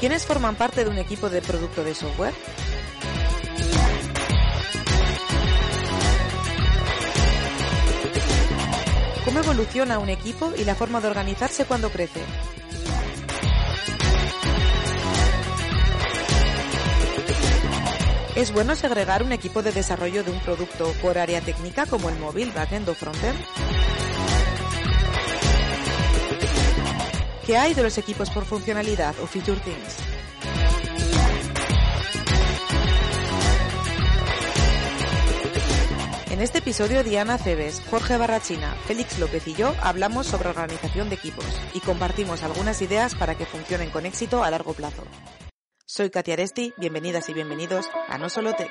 ¿Quiénes forman parte de un equipo de producto de software? ¿Cómo evoluciona un equipo y la forma de organizarse cuando crece? ¿Es bueno segregar un equipo de desarrollo de un producto por área técnica como el móvil, backend o frontend? ¿Qué hay de los equipos por funcionalidad o feature teams? En este episodio Diana Cebes, Jorge Barrachina, Félix López y yo hablamos sobre organización de equipos y compartimos algunas ideas para que funcionen con éxito a largo plazo. Soy Katia Aresti, bienvenidas y bienvenidos a No Solo Tech.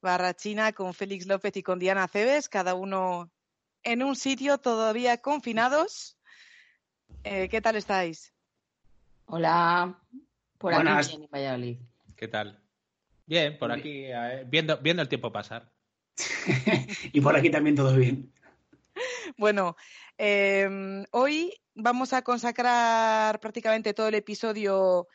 Barrachina, con Félix López y con Diana Cebes, cada uno en un sitio todavía confinados. Eh, ¿Qué tal estáis? Hola, por aquí en Valladolid. ¿Qué tal? Bien, por aquí, viendo, viendo el tiempo pasar. y por aquí también todo bien. Bueno, em, hoy vamos a consacrar prácticamente todo el episodio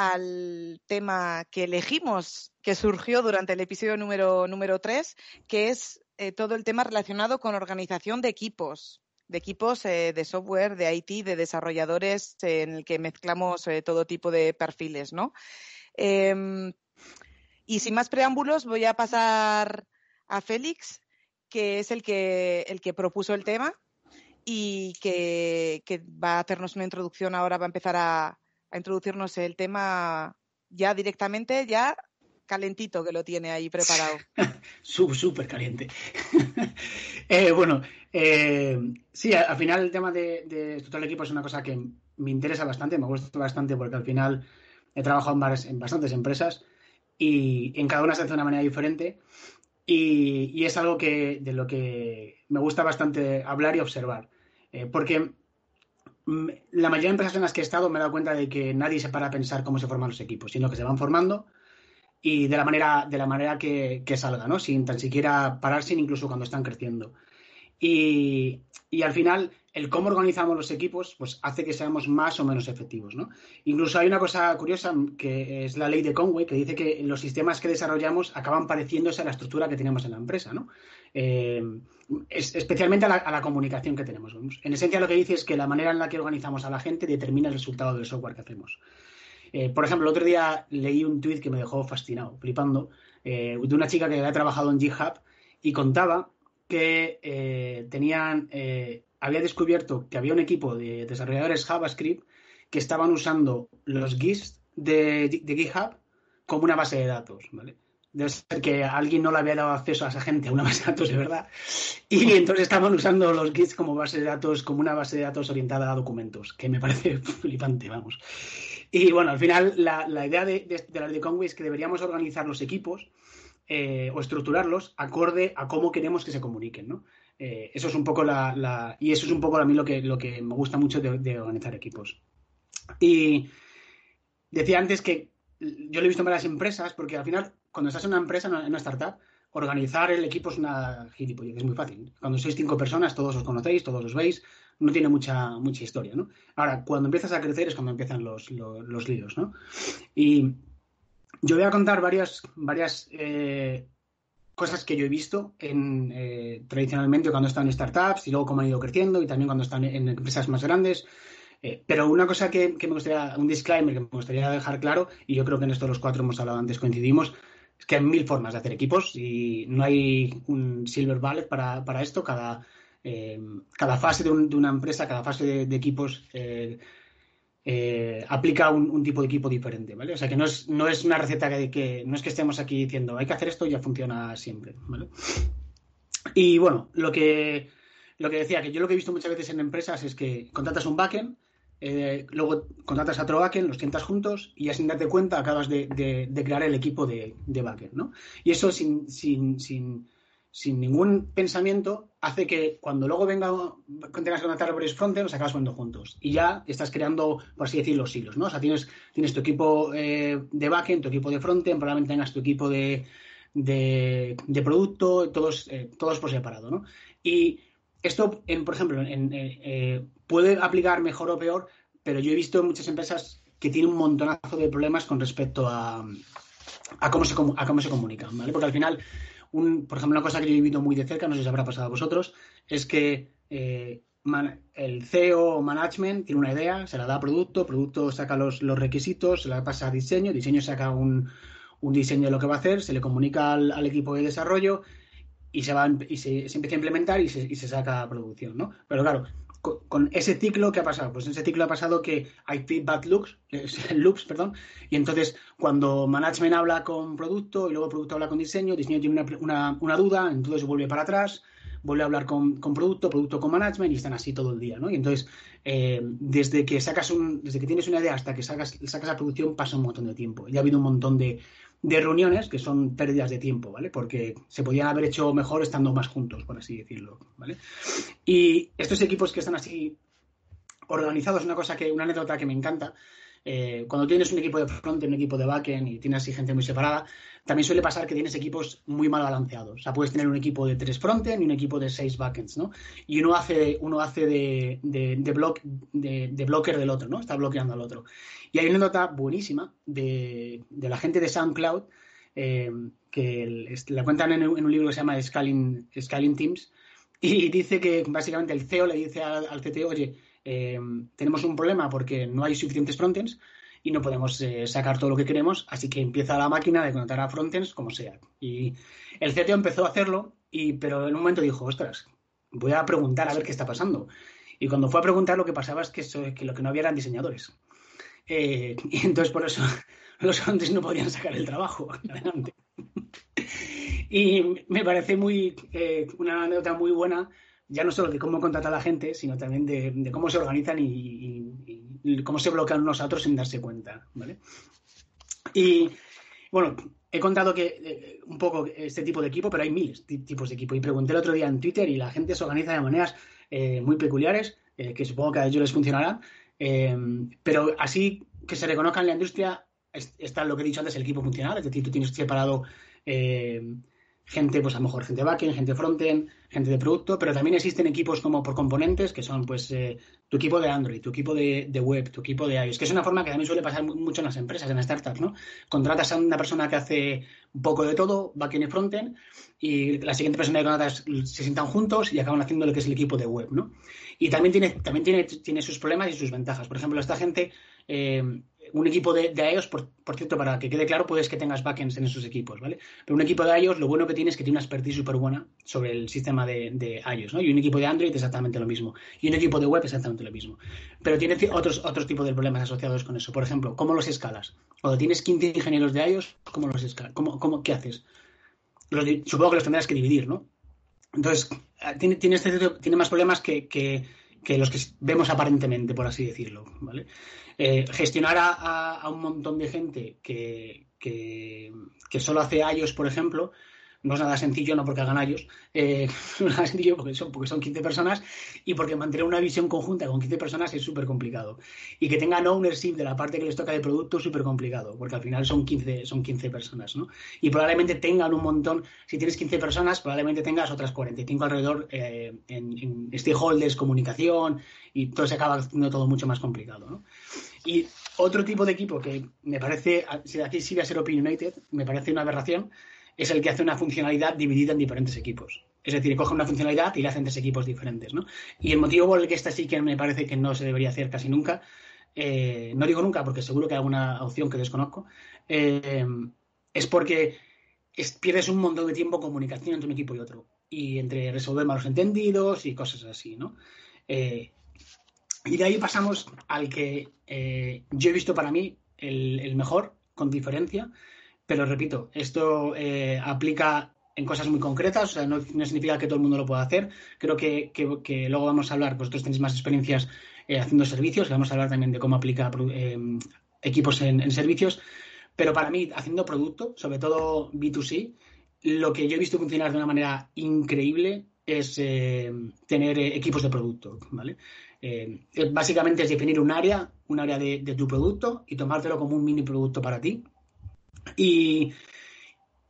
al tema que elegimos, que surgió durante el episodio número, número 3, que es eh, todo el tema relacionado con organización de equipos de equipos eh, de software, de IT, de desarrolladores, en el que mezclamos eh, todo tipo de perfiles, ¿no? Em, y sin más preámbulos, voy a pasar a Félix, que es el que, el que propuso el tema y que, va a hacernos una introducción ahora, va a empezar a, a introducirnos el tema ya directamente, ya calentito que lo tiene ahí preparado. Súper caliente. eh, bueno, eh, sí, al final el tema de, de el equipo es una cosa que me interesa bastante, me gusta bastante porque al final he trabajado en, en bastantes empresas y en cada una se hace de una manera diferente y, es algo que, de lo que me gusta bastante hablar y observar. Eh, porque la mayoría de empresas en las que he estado me he dado cuenta de que nadie se para a pensar cómo se forman los equipos, sino que se van formando y de la manera, de la manera que, salga, ¿no? Sin tan siquiera pararse, incluso cuando están creciendo. Y, al final, el cómo organizamos los equipos, pues hace que seamos más o menos efectivos, ¿no? Incluso hay una cosa curiosa que es la ley de Conway, que dice que los sistemas que desarrollamos acaban pareciéndose a la estructura que tenemos en la empresa, ¿no? Eh, es, especialmente a la, comunicación que tenemos. En esencia, lo que dice es que la manera en la que organizamos a la gente determina el resultado del software que hacemos. Eh, por ejemplo, el otro día leí un tuit que me dejó fascinado, flipando, eh, de una chica que había trabajado en GitHub y contaba que tenían, había descubierto que había un equipo de desarrolladores JavaScript que estaban usando los GIS de, de GitHub como una base de datos, ¿vale? Debe ser que alguien no le había dado acceso a esa gente a una base de datos de verdad. Y entonces estaban usando los GIS como base de datos, como una base de datos orientada a documentos, que me parece flipante, vamos. Y bueno, al final la, la idea de, de, de la de Conway es que deberíamos organizar los equipos eh, o estructurarlos acorde a cómo queremos que se comuniquen, ¿no? Eh, eso es un poco la, y eso es un poco a mí lo que, lo que me gusta mucho de, organizar equipos. Y decía antes que yo lo he visto en varias empresas, porque al final, cuando estás en una empresa, en una startup, organizar el equipo es una gilipollez, es muy fácil. Cuando sois cinco personas, todos os conocéis, todos os veis, no tiene mucha, mucha historia, ¿no? Ahora, cuando empiezas a crecer es cuando empiezan los, los, los líos, ¿no? Y yo voy a contar varias, varias eh, cosas que yo he visto en, eh, tradicionalmente cuando están startups y luego cómo han ido creciendo y también cuando están en empresas más grandes. Eh, pero una cosa que, me gustaría, un disclaimer que me gustaría dejar claro, y yo creo que en esto los cuatro hemos hablado antes, coincidimos, es que hay mil formas de hacer equipos y no hay un silver bullet para, para esto. Cada, eh, cada fase de, un, de, una empresa, cada fase de, de equipos eh, aplica un, tipo de equipo diferente, ¿vale? O sea que no es, no es una receta que, no es que estemos aquí diciendo hay que hacer esto y ya funciona siempre, ¿vale? Y bueno, lo que, lo que decía, que yo lo que he visto muchas veces en empresas es que contratas un backend, eh, luego contratas a otro backend, los sientas juntos y ya sin darte cuenta acabas de, crear el equipo de, de, backend, ¿no? Y eso sin, sin, sin, sin, ningún pensamiento hace que cuando luego venga, tengas que contratar varios frontend, los acabas poniendo juntos. Y ya estás creando, por así decirlo, los hilos, ¿no? O sea, tienes, tienes tu equipo eh, de backend, tu equipo de frontend, probablemente tengas tu equipo de, de, producto, todos, eh, todos por separado, ¿no? Y esto, en, por ejemplo, en, eh, puede aplicar mejor o peor, pero yo he visto muchas empresas que tienen un montonazo de problemas con respecto a, a, cómo, se, a cómo se comunican, ¿vale? Porque al final, un, por ejemplo, una cosa que yo he vivido muy de cerca, no sé si habrá pasado a vosotros, es que eh, el CEO o management tiene una idea, se la da a producto, producto saca los, los requisitos, se la pasa a diseño, diseño saca un, un diseño de lo que va a hacer, se le comunica al, equipo de desarrollo y se va y se, empieza a implementar y se, y se, saca a producción, ¿no? Pero claro, con, ese ciclo ¿qué ha pasado, pues en ese ciclo ha pasado que hay feedback loops, loops, perdón, y entonces cuando management habla con producto y luego producto habla con diseño, diseño tiene una, una, duda, entonces vuelve para atrás, vuelve a hablar con, con, producto, producto con management y están así todo el día, ¿no? Y entonces, eh, desde que sacas un, desde que tienes una idea hasta que sacas, sacas a producción pasa un montón de tiempo. Ya ha habido un montón de, de reuniones que son pérdidas de tiempo, ¿vale? Porque se podían haber hecho mejor estando más juntos, por así decirlo, ¿vale? Y estos equipos que están así organizados, una cosa que, una anécdota que me encanta, eh, cuando tienes un equipo de front, un equipo de backend y tienes gente muy separada, también suele pasar que tienes equipos muy mal balanceados. O sea, puedes tener un equipo de tres frontend y un equipo de seis backends, ¿no? Y uno hace, uno hace de, de, de, de blocker del otro, ¿no? Está bloqueando al otro. Y hay una nota buenísima de, la gente de SoundCloud eh, que la cuentan en, un libro que se llama Scaling, Scaling Teams y dice que básicamente el CEO le dice al, CTO, oye, eh, tenemos un problema porque no hay suficientes frontends y no podemos eh, sacar todo lo que queremos, así que empieza la máquina de conectar a frontends como sea. Y el CTO empezó a hacerlo, y, pero en un momento dijo, ostras, voy a preguntar a ver qué está pasando. Y cuando fue a preguntar lo que pasaba es que, que lo que no había eran diseñadores. Eh, y entonces por eso los antes no podían sacar el trabajo adelante. y me parece muy eh, una anécdota muy buena, ya no solo de cómo contrata a la gente, sino también de, cómo se organizan y, cómo se bloquean unos a otros sin darse cuenta. ¿vale? Y bueno, he contado que eh, un poco este tipo de equipo, pero hay miles de tipos de equipo. Y pregunté el otro día en Twitter y la gente se organiza de maneras muy peculiares, que supongo que a ellos les funcionarán, Em, pero así que se reconozca en la industria está lo que he dicho antes, el equipo funcional, es decir, tú tienes separado gente, pues a lo mejor gente backend, gente frontend, gente de producto, pero también existen equipos como por componentes, que son pues eh, tu equipo de Android, tu equipo de, web, tu equipo de iOS, que es una forma que también suele pasar mucho en las empresas, en las startups, ¿no? Contratas a una persona que hace un poco de todo, backend y frontend, y la siguiente persona que contratas se sientan juntos y acaban haciendo lo que es el equipo de web, ¿no? Y también tiene, también tiene, tiene sus problemas y sus ventajas. Por ejemplo, esta gente, eh, un equipo de, de iOS, por, cierto, para que quede claro, puedes que tengas backends en esos equipos, ¿vale? Pero un equipo de iOS, lo bueno que tiene es que tiene una expertise súper buena sobre el sistema de, de, iOS, ¿no? Y un equipo de Android exactamente lo mismo. Y un equipo de web exactamente lo mismo. Pero tiene otros, otros tipos de problemas asociados con eso. Por ejemplo, ¿cómo los escalas? Cuando tienes 15 ingenieros de iOS, ¿cómo los escalas? ¿Cómo, cómo, ¿Qué haces? supongo que los tendrás que dividir, ¿no? Entonces, tiene, tiene, este, tiene más problemas que, que, los que vemos aparentemente, por así decirlo. ¿vale? Eh, gestionar a, un montón de gente que, que, que, solo hace iOS, por ejemplo, no es nada sencillo, no porque hagan ellos, eh, no es nada sencillo porque son, porque son 15 personas y porque mantener una visión conjunta con 15 personas es súper complicado. Y que tengan ownership de la parte que les toca de producto es súper complicado, porque al final son 15, son 15 personas, ¿no? Y probablemente tengan un montón, si tienes 15 personas, probablemente tengas otras 45 alrededor eh, en, stakeholders, comunicación, y todo se acaba haciendo todo mucho más complicado, ¿no? Y otro tipo de equipo que me parece, si aquí sigue a ser opinionated, me parece una aberración, es el que hace una funcionalidad dividida en diferentes equipos. Es decir, coge una funcionalidad y la hace en tres equipos diferentes. ¿no? Y el motivo por el que esta sí que me parece que no se debería hacer casi nunca, eh, no digo nunca porque seguro que hay alguna opción que desconozco, eh, es porque pierdes un montón de tiempo comunicación entre un equipo y otro. Y entre resolver malos entendidos y cosas así. ¿no? Eh, y de ahí pasamos al que yo he visto para mí el mejor, con diferencia, pero repito, esto eh, aplica en cosas muy concretas, o sea, no, significa que todo el mundo lo pueda hacer. Creo que, luego vamos a hablar, vosotros tenéis más experiencias eh, haciendo servicios, vamos a hablar también de cómo aplica eh, equipos en, servicios, pero para mí, haciendo producto, sobre todo B2C, lo que yo he visto funcionar de una manera increíble es tener equipos de producto, ¿vale? básicamente es definir un área, un área de, tu producto y tomártelo como un mini producto para ti. Y,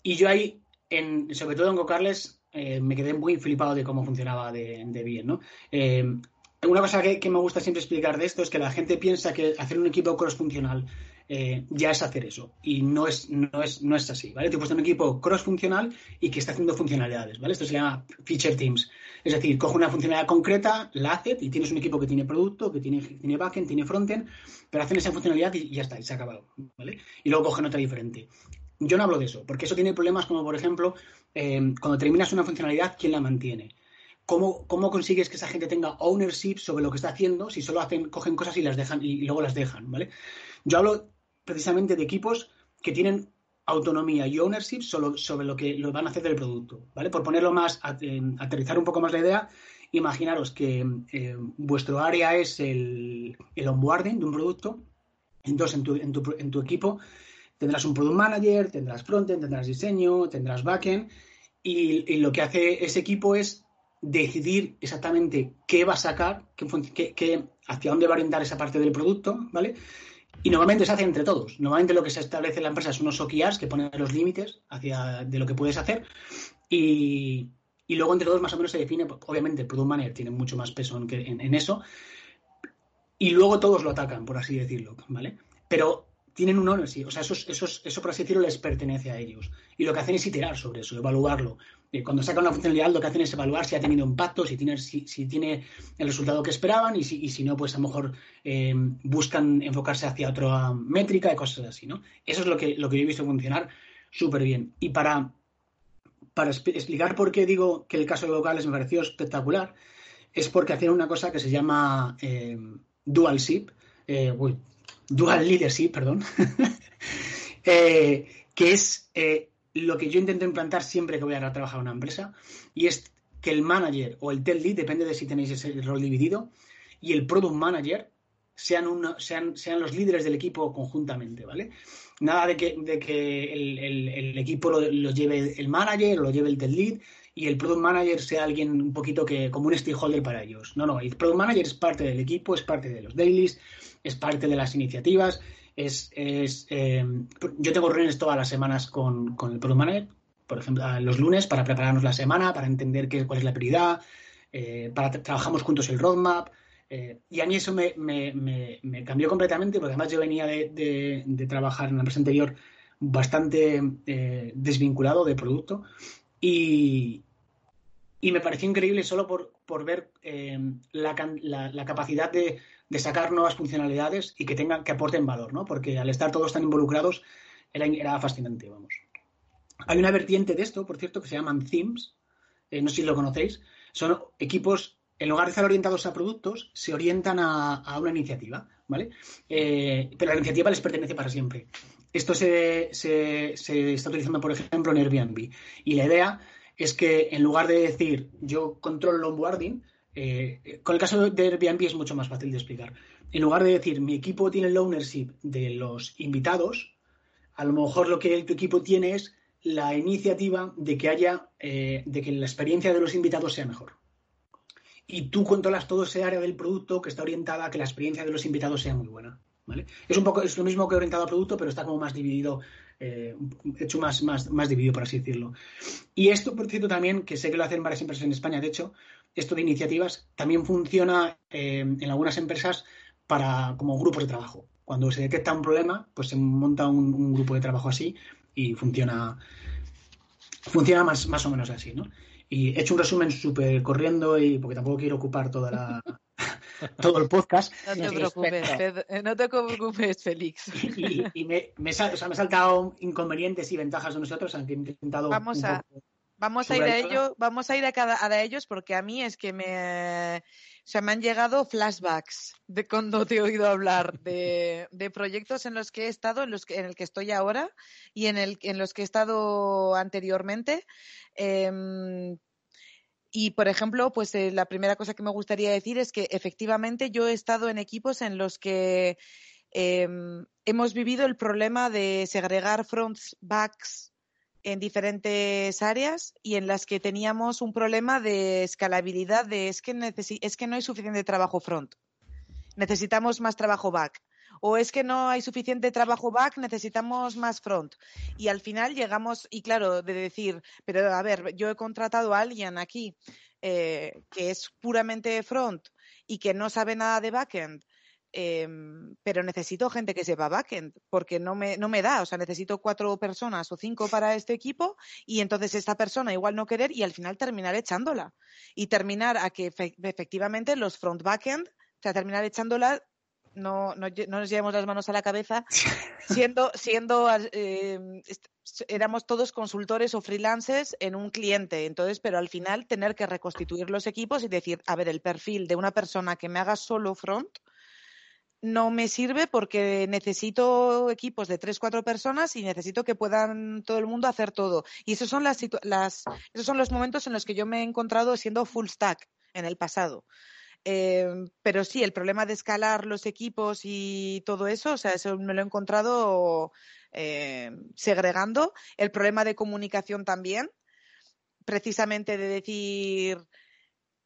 y yo ahí sobre todo en GoCarles, eh, me quedé muy flipado de cómo funcionaba de, bien, ¿no? Eh, una cosa que, me gusta siempre explicar de esto es que la gente piensa que hacer un equipo cross-funcional eh, ya es hacer eso. Y no es, no es, no es así, ¿vale? Tú puedes un equipo cross-funcional y que está haciendo funcionalidades, ¿vale? Esto se llama feature teams. Es decir, coge una funcionalidad concreta, la hace y tienes un equipo que tiene producto, que tiene, tiene backend, tiene frontend, pero hacen esa funcionalidad y ya está, y se ha acabado, ¿vale? Y luego cogen otra diferente. Yo no hablo de eso, porque eso tiene problemas como, por ejemplo, eh, cuando terminas una funcionalidad, ¿quién la mantiene? ¿Cómo, ¿Cómo, consigues que esa gente tenga ownership sobre lo que está haciendo si solo hacen, cogen cosas y las dejan y luego las dejan, ¿vale? Yo hablo precisamente de equipos que tienen autonomía y ownership sobre, lo que lo van a hacer del producto, ¿vale? Por ponerlo más, aterrizar un poco más la idea, imaginaros que eh, vuestro área es el, el, onboarding de un producto, entonces en tu, en tu, en tu equipo Tendrás un product manager, tendrás frontend, tendrás diseño, tendrás backend y, lo que hace ese equipo es decidir exactamente qué va a sacar, qué, hacia dónde va a orientar esa parte del producto, ¿vale? Y normalmente se hace entre todos. Normalmente lo que se establece en la empresa son unos OKRs que ponen los límites hacia de lo que puedes hacer y, luego entre todos más o menos se define, obviamente el Product Manager tiene mucho más peso en, en, eso y luego todos lo atacan, por así decirlo, ¿vale? Pero tienen un ownership, o sea, eso, eso, eso por así decirlo les pertenece a ellos. Y lo que hacen es iterar sobre eso, evaluarlo. Eh, cuando sacan una funcionalidad, lo que hacen es evaluar si ha tenido impacto, si tiene, el resultado que esperaban y si, no, pues a lo mejor eh, buscan enfocarse hacia otra métrica y cosas así, ¿no? Eso es lo que, lo que yo he visto funcionar súper bien. Y para, para explicar por qué digo que el caso de vocales me pareció espectacular, es porque hacían una cosa que se llama eh, dual SIP. uy, dual leadership, perdón, que es lo que yo intento implantar siempre que voy a trabajar en una empresa, y es que el manager o el tech lead, depende de si tenéis ese rol dividido, y el product manager sean, sean, sean los líderes del equipo conjuntamente, ¿vale? Nada de que, de que el, equipo lo, lleve el manager o lo lleve el tech lead y el product manager sea alguien un poquito que como un stakeholder para ellos. No, no, el product manager es parte del equipo, es parte de los dailies, es parte de las iniciativas. Es, eh, yo tengo reuniones todas las semanas con, el Product Manager, por ejemplo, los lunes para prepararnos la semana, para entender qué, cuál es la prioridad, eh, para trabajamos juntos el roadmap. Eh, y a mí eso me, cambió completamente, porque además yo venía de, trabajar en la empresa anterior bastante desvinculado de producto y, y me pareció increíble solo por, por ver la, la, capacidad de, de sacar nuevas funcionalidades y que tengan, que aporten valor, ¿no? Porque al estar todos tan involucrados era, era fascinante, vamos. Hay una vertiente de esto, por cierto, que se llaman themes, eh, no sé si lo conocéis, son equipos, en lugar de estar orientados a productos, se orientan a, una iniciativa, ¿vale? Eh, pero la iniciativa les pertenece para siempre. Esto se, se, se, está utilizando, por ejemplo, en Airbnb. Y la idea es que en lugar de decir yo controlo el onboarding, eh, con el caso de Airbnb es mucho más fácil de explicar. En lugar de decir mi equipo tiene el ownership de los invitados, a lo mejor lo que tu equipo tiene es la iniciativa de que haya, eh, de que la experiencia de los invitados sea mejor. Y tú controlas todo ese área del producto que está orientada a que la experiencia de los invitados sea muy buena. Es un poco, es lo mismo que orientado al producto, pero está como más dividido, eh, hecho más, más, más dividido, por así decirlo. Y esto, por cierto, también, que sé que lo hacen varias empresas en España, de hecho, esto de iniciativas también funciona eh, en algunas empresas para como grupos de trabajo. Cuando se detecta un problema, pues se monta un, grupo de trabajo así y funciona, funciona más, más o menos así, ¿no? Y he hecho un resumen súper corriendo y porque tampoco quiero ocupar toda la, todo el podcast. No te preocupes, no te preocupes, Félix. Y, me, me, he saltado inconvenientes y ventajas de nosotros, aunque he intentado. Vamos a. Vamos a ir a ello, vamos a ir a cada a ellos porque a mí es que me O sea, me han llegado flashbacks de cuando te he oído hablar de, proyectos en los que he estado, en los que, en el que estoy ahora y en, el, en los que he estado anteriormente. Em, y, por ejemplo, pues eh, la primera cosa que me gustaría decir es que efectivamente yo he estado en equipos en los que em, hemos vivido el problema de segregar fronts, backs en diferentes áreas y en las que teníamos un problema de escalabilidad de es que, es que no hay suficiente trabajo front. Necesitamos más trabajo back. O es que no hay suficiente trabajo back, necesitamos más front. Y al final llegamos, y claro, de decir, pero a ver, yo he contratado a alguien aquí eh, que es puramente front y que no sabe nada de backend Em, pero necesito gente que sepa backend, porque no me, no me da, o sea, necesito cuatro personas o cinco para este equipo y entonces esta persona igual no querer y al final terminar echándola y terminar a que efectivamente los front backend, o sea, terminar echándola no, no, nos llevemos las manos a la cabeza, siendo, siendo em, éramos todos consultores o freelancers en un cliente. Entonces, pero al final tener que reconstituir los equipos y decir, a ver, el perfil de una persona que me haga solo front, no me sirve porque necesito equipos de tres, cuatro personas y necesito que puedan todo el mundo hacer todo. Y esos son, las, esos son los momentos en los que yo me he encontrado siendo full stack en el pasado. Em, pero sí, el problema de escalar los equipos y todo eso, o sea, eso me lo he encontrado em, segregando. El problema de comunicación también, precisamente de decir,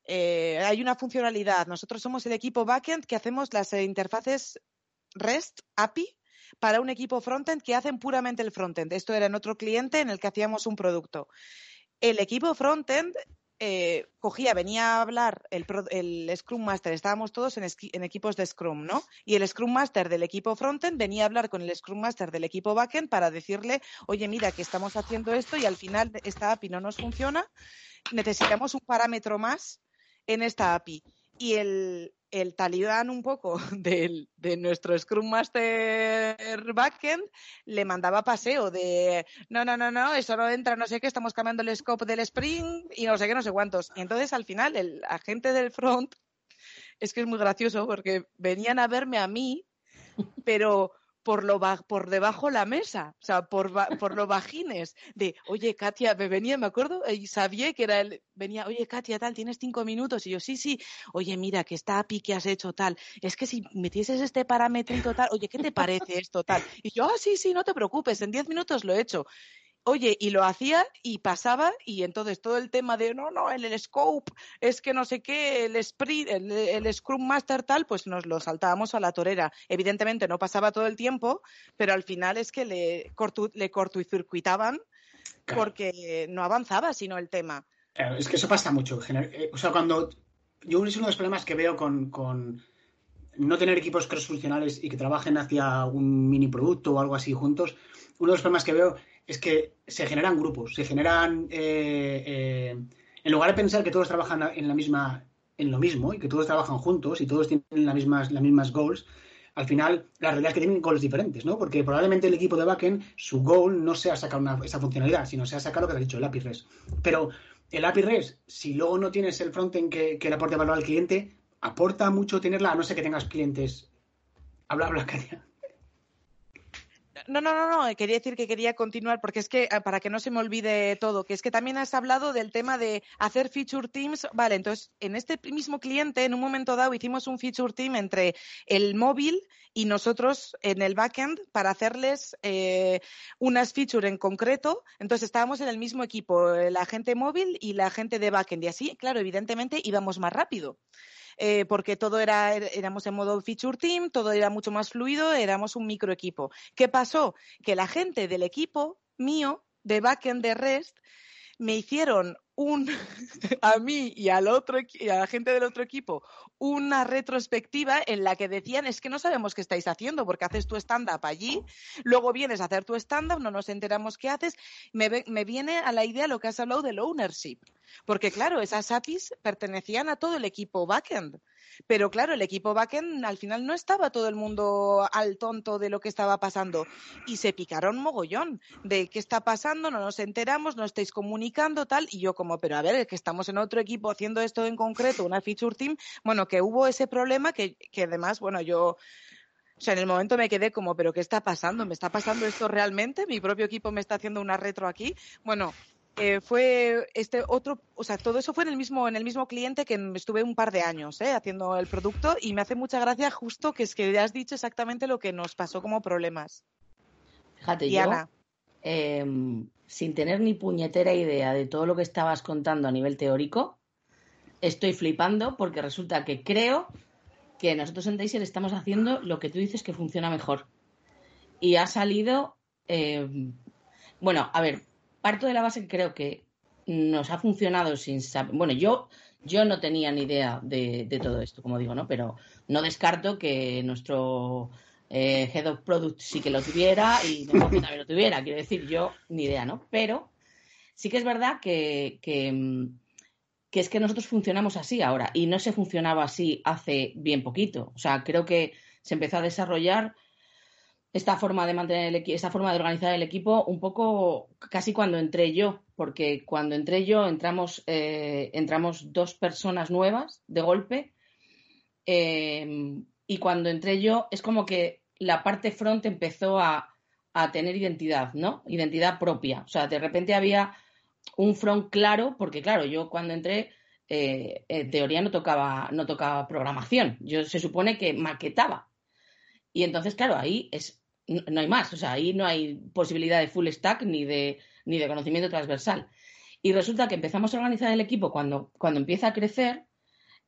eh, hay una funcionalidad. Nosotros somos el equipo backend que hacemos las eh, interfaces REST API para un equipo frontend que hacen puramente el frontend. Esto era en otro cliente en el que hacíamos un producto. El equipo frontend eh, cogía, venía a hablar el, Scrum Master, estábamos todos en, en, equipos de Scrum, ¿no? Y el Scrum Master del equipo frontend venía a hablar con el Scrum Master del equipo backend para decirle, oye, mira, que estamos haciendo esto y al final esta API no nos funciona, necesitamos un parámetro más en esta API. Y el, el talibán un poco del, de nuestro Scrum Master Backend le mandaba paseo de no, no, no, no, eso no entra, no sé qué, estamos cambiando el scope del Spring y no sé qué, no sé cuántos. Y entonces al final el agente del front es que es muy gracioso porque venían a verme a mí, pero por lo por debajo la mesa, o sea, por, por los bajines, de, oye, Katia, me venía, me acuerdo, y sabía que era él, venía, oye, Katia, tal, tienes cinco minutos, y yo, sí, sí, oye, mira, que está API que has hecho tal, es que si metieses este parámetro tal, oye, ¿qué te parece esto tal? Y yo, ah, sí, sí, no te preocupes, en diez minutos lo he hecho. Oye, y lo hacía y pasaba, y entonces todo el tema de no, no, en el scope, es que no sé qué, el sprint, el, Scrum Master tal, pues nos lo saltábamos a la torera. Evidentemente no pasaba todo el tiempo, pero al final es que le, cortu, le cortocircuitaban porque no avanzaba sino el tema. es que eso pasa mucho. Eh, o sea, cuando yo es uno de los problemas que veo con, con no tener equipos cross-funcionales y que trabajen hacia un mini producto o algo así juntos, uno de los problemas que veo es que se generan grupos, se generan. Eh, eh, en lugar de pensar que todos trabajan en la misma en lo mismo y que todos trabajan juntos y todos tienen las mismas, las mismas goals, al final la realidad es que tienen goals diferentes, ¿no? Porque probablemente el equipo de backend, su goal no sea sacar esa funcionalidad, sino sea sacar lo que ha dicho, el API REST. Pero el API REST, si luego no tienes el frontend que, que le aporte valor al cliente, aporta mucho tenerla, a no ser que tengas clientes. Habla, habla, Katia. No, no, no, no, quería decir que quería continuar porque es que, ah, para que no se me olvide todo, que es que también has hablado del tema de hacer feature teams. Vale, entonces, en este mismo cliente, en un momento dado, hicimos un feature team entre el móvil y nosotros en el backend para hacerles eh, unas features en concreto. Entonces, estábamos en el mismo equipo, la gente móvil y la gente de backend. Y así, claro, evidentemente íbamos más rápido. Eh, porque todo era, éramos en modo feature team, todo era mucho más fluido, éramos un micro equipo. ¿Qué pasó? Que la gente del equipo mío, de backend de REST, me hicieron un a mí y al otro y a la gente del otro equipo una retrospectiva en la que decían es que no sabemos qué estáis haciendo porque haces tu stand up allí, luego vienes a hacer tu stand up, no nos enteramos qué haces, me, me viene a la idea lo que has hablado del ownership. porque claro, esas APIs pertenecían a todo el equipo backend. Pero claro, el equipo backend al final no estaba todo el mundo al tonto de lo que estaba pasando y se picaron mogollón de qué está pasando, no nos enteramos, no estáis comunicando tal y yo como, pero a ver, es que estamos en otro equipo haciendo esto en concreto, una feature team, bueno, que hubo ese problema que, que además, bueno, yo o sea, en el momento me quedé como, ¿pero qué está pasando? ¿Me está pasando esto realmente? ¿Mi propio equipo me está haciendo una retro aquí? Bueno, eh, fue este otro, o sea, todo eso fue en el mismo, en el mismo cliente que estuve un par de años ¿eh? haciendo el producto y me hace mucha gracia justo que es que has dicho exactamente lo que nos pasó como problemas. Fíjate, yo, em, sin tener ni puñetera idea de todo lo que estabas contando a nivel teórico, estoy flipando porque resulta que creo que nosotros en Daisy estamos haciendo lo que tú dices que funciona mejor. Y ha salido, em, bueno, a ver, parto de la base que creo que nos ha funcionado sin saber. Bueno, yo, yo no tenía ni idea de, todo esto, como digo, ¿no? Pero no descarto que nuestro eh, Head of Product sí que lo tuviera y no también lo tuviera. Quiero decir, yo ni idea, ¿no? Pero sí que es verdad que, que, que es que nosotros funcionamos así ahora y no se funcionaba así hace bien poquito. O sea, creo que se empezó a desarrollar esta forma de mantener el esta forma de organizar el equipo un poco casi cuando entré yo, porque cuando entré yo entramos, eh, entramos dos personas nuevas de golpe eh, y cuando entré yo es como que la parte front empezó a, tener identidad, ¿no? Identidad propia. O sea, de repente había un front claro, porque claro, yo cuando entré eh, en teoría no tocaba, no tocaba programación, yo se supone que maquetaba. Y entonces, claro, ahí es no, hay más, o sea, ahí no hay posibilidad de full stack ni de, ni de conocimiento transversal. Y resulta que empezamos a organizar el equipo cuando, cuando empieza a crecer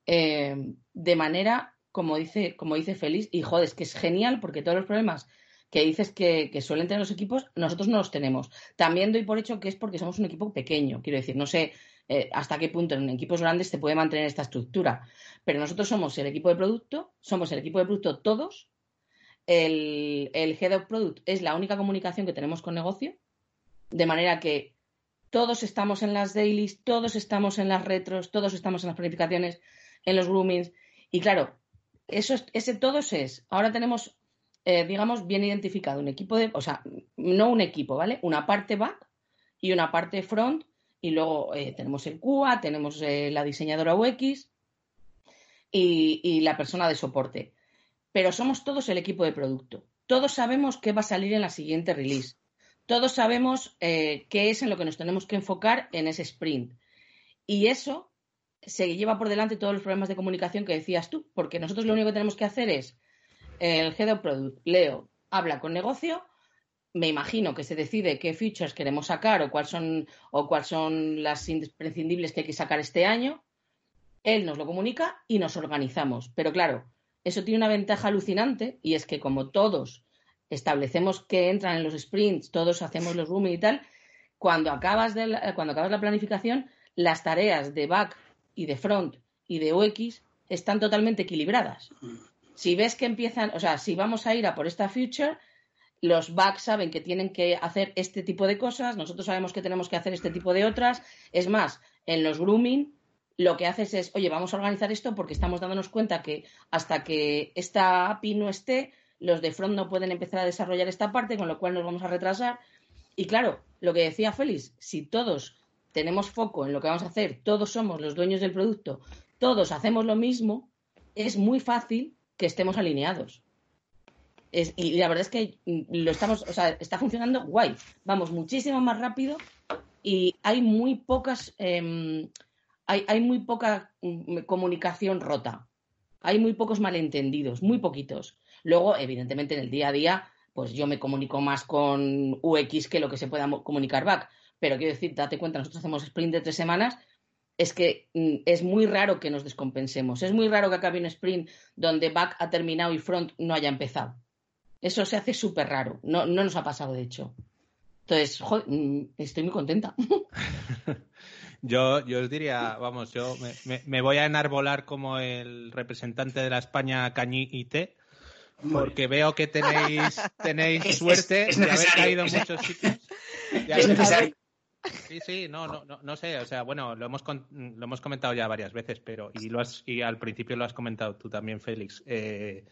eh, de manera, como dice, como dice Félix, y joder, que es genial porque todos los problemas que dices que, suelen tener los equipos, nosotros no los tenemos. También doy por hecho que es porque somos un equipo pequeño, quiero decir, no sé eh, hasta qué punto en equipos grandes se puede mantener esta estructura, pero nosotros somos el equipo de producto, somos el equipo de producto todos, el, Head of Product es la única comunicación que tenemos con negocio, de manera que todos estamos en las dailies, todos estamos en las retros, todos estamos en las planificaciones, en los groomings. Y claro, eso ese todos es. Ahora tenemos, eh, digamos, bien identificado un equipo de, o sea, no un equipo, ¿vale? Una parte back y una parte front. Y luego eh, tenemos el QA, tenemos eh, la diseñadora UX y la persona de soporte pero somos todos el equipo de producto. Todos sabemos qué va a salir en la siguiente release. Todos sabemos eh, qué es en lo que nos tenemos que enfocar en ese sprint. Y eso se lleva por delante todos los problemas de comunicación que decías tú, porque nosotros lo único que tenemos que hacer es el head of product, Leo, habla con negocio, me imagino que se decide qué features queremos sacar o cuáles son, o cuáles son las imprescindibles que hay que sacar este año. Él nos lo comunica y nos organizamos. Pero claro, eso tiene una ventaja alucinante y es que como todos establecemos que entran en los sprints, todos hacemos los rooming y tal, cuando acabas, de la, cuando acabas la planificación, las tareas de back y de front y de UX están totalmente equilibradas. Si ves que empiezan, o sea, si vamos a ir a por esta future, los back saben que tienen que hacer este tipo de cosas, nosotros sabemos que tenemos que hacer este tipo de otras. Es más, en los grooming lo que haces es, oye, vamos a organizar esto porque estamos dándonos cuenta que hasta que esta API no esté, los de front no pueden empezar a desarrollar esta parte, con lo cual nos vamos a retrasar. Y claro, lo que decía Félix, si todos tenemos foco en lo que vamos a hacer, todos somos los dueños del producto, todos hacemos lo mismo, es muy fácil que estemos alineados. y la verdad es que lo estamos, o sea, está funcionando guay. Vamos muchísimo más rápido y hay muy pocas em, hay, muy poca mm, comunicación rota. Hay muy pocos malentendidos, muy poquitos. Luego, evidentemente, en el día a día, pues yo me comunico más con UX que lo que se pueda comunicar back. Pero quiero decir, date cuenta, nosotros hacemos sprint de tres semanas, es que mm, es muy raro que nos descompensemos. Es muy raro que acabe un sprint donde back ha terminado y front no haya empezado. Eso se hace súper raro. No, no nos ha pasado, de hecho. Entonces, mm, estoy muy contenta. Yo, yo os diría, vamos, yo me, voy a enarbolar como el representante de la España Cañí IT, porque veo que tenéis, tenéis suerte de haber caído en muchos sitios. Sí, sí, no, no, no, no sé, o sea, bueno, lo hemos, lo hemos comentado ya varias veces, pero y lo has, y al principio lo has comentado tú también, Félix. Eh,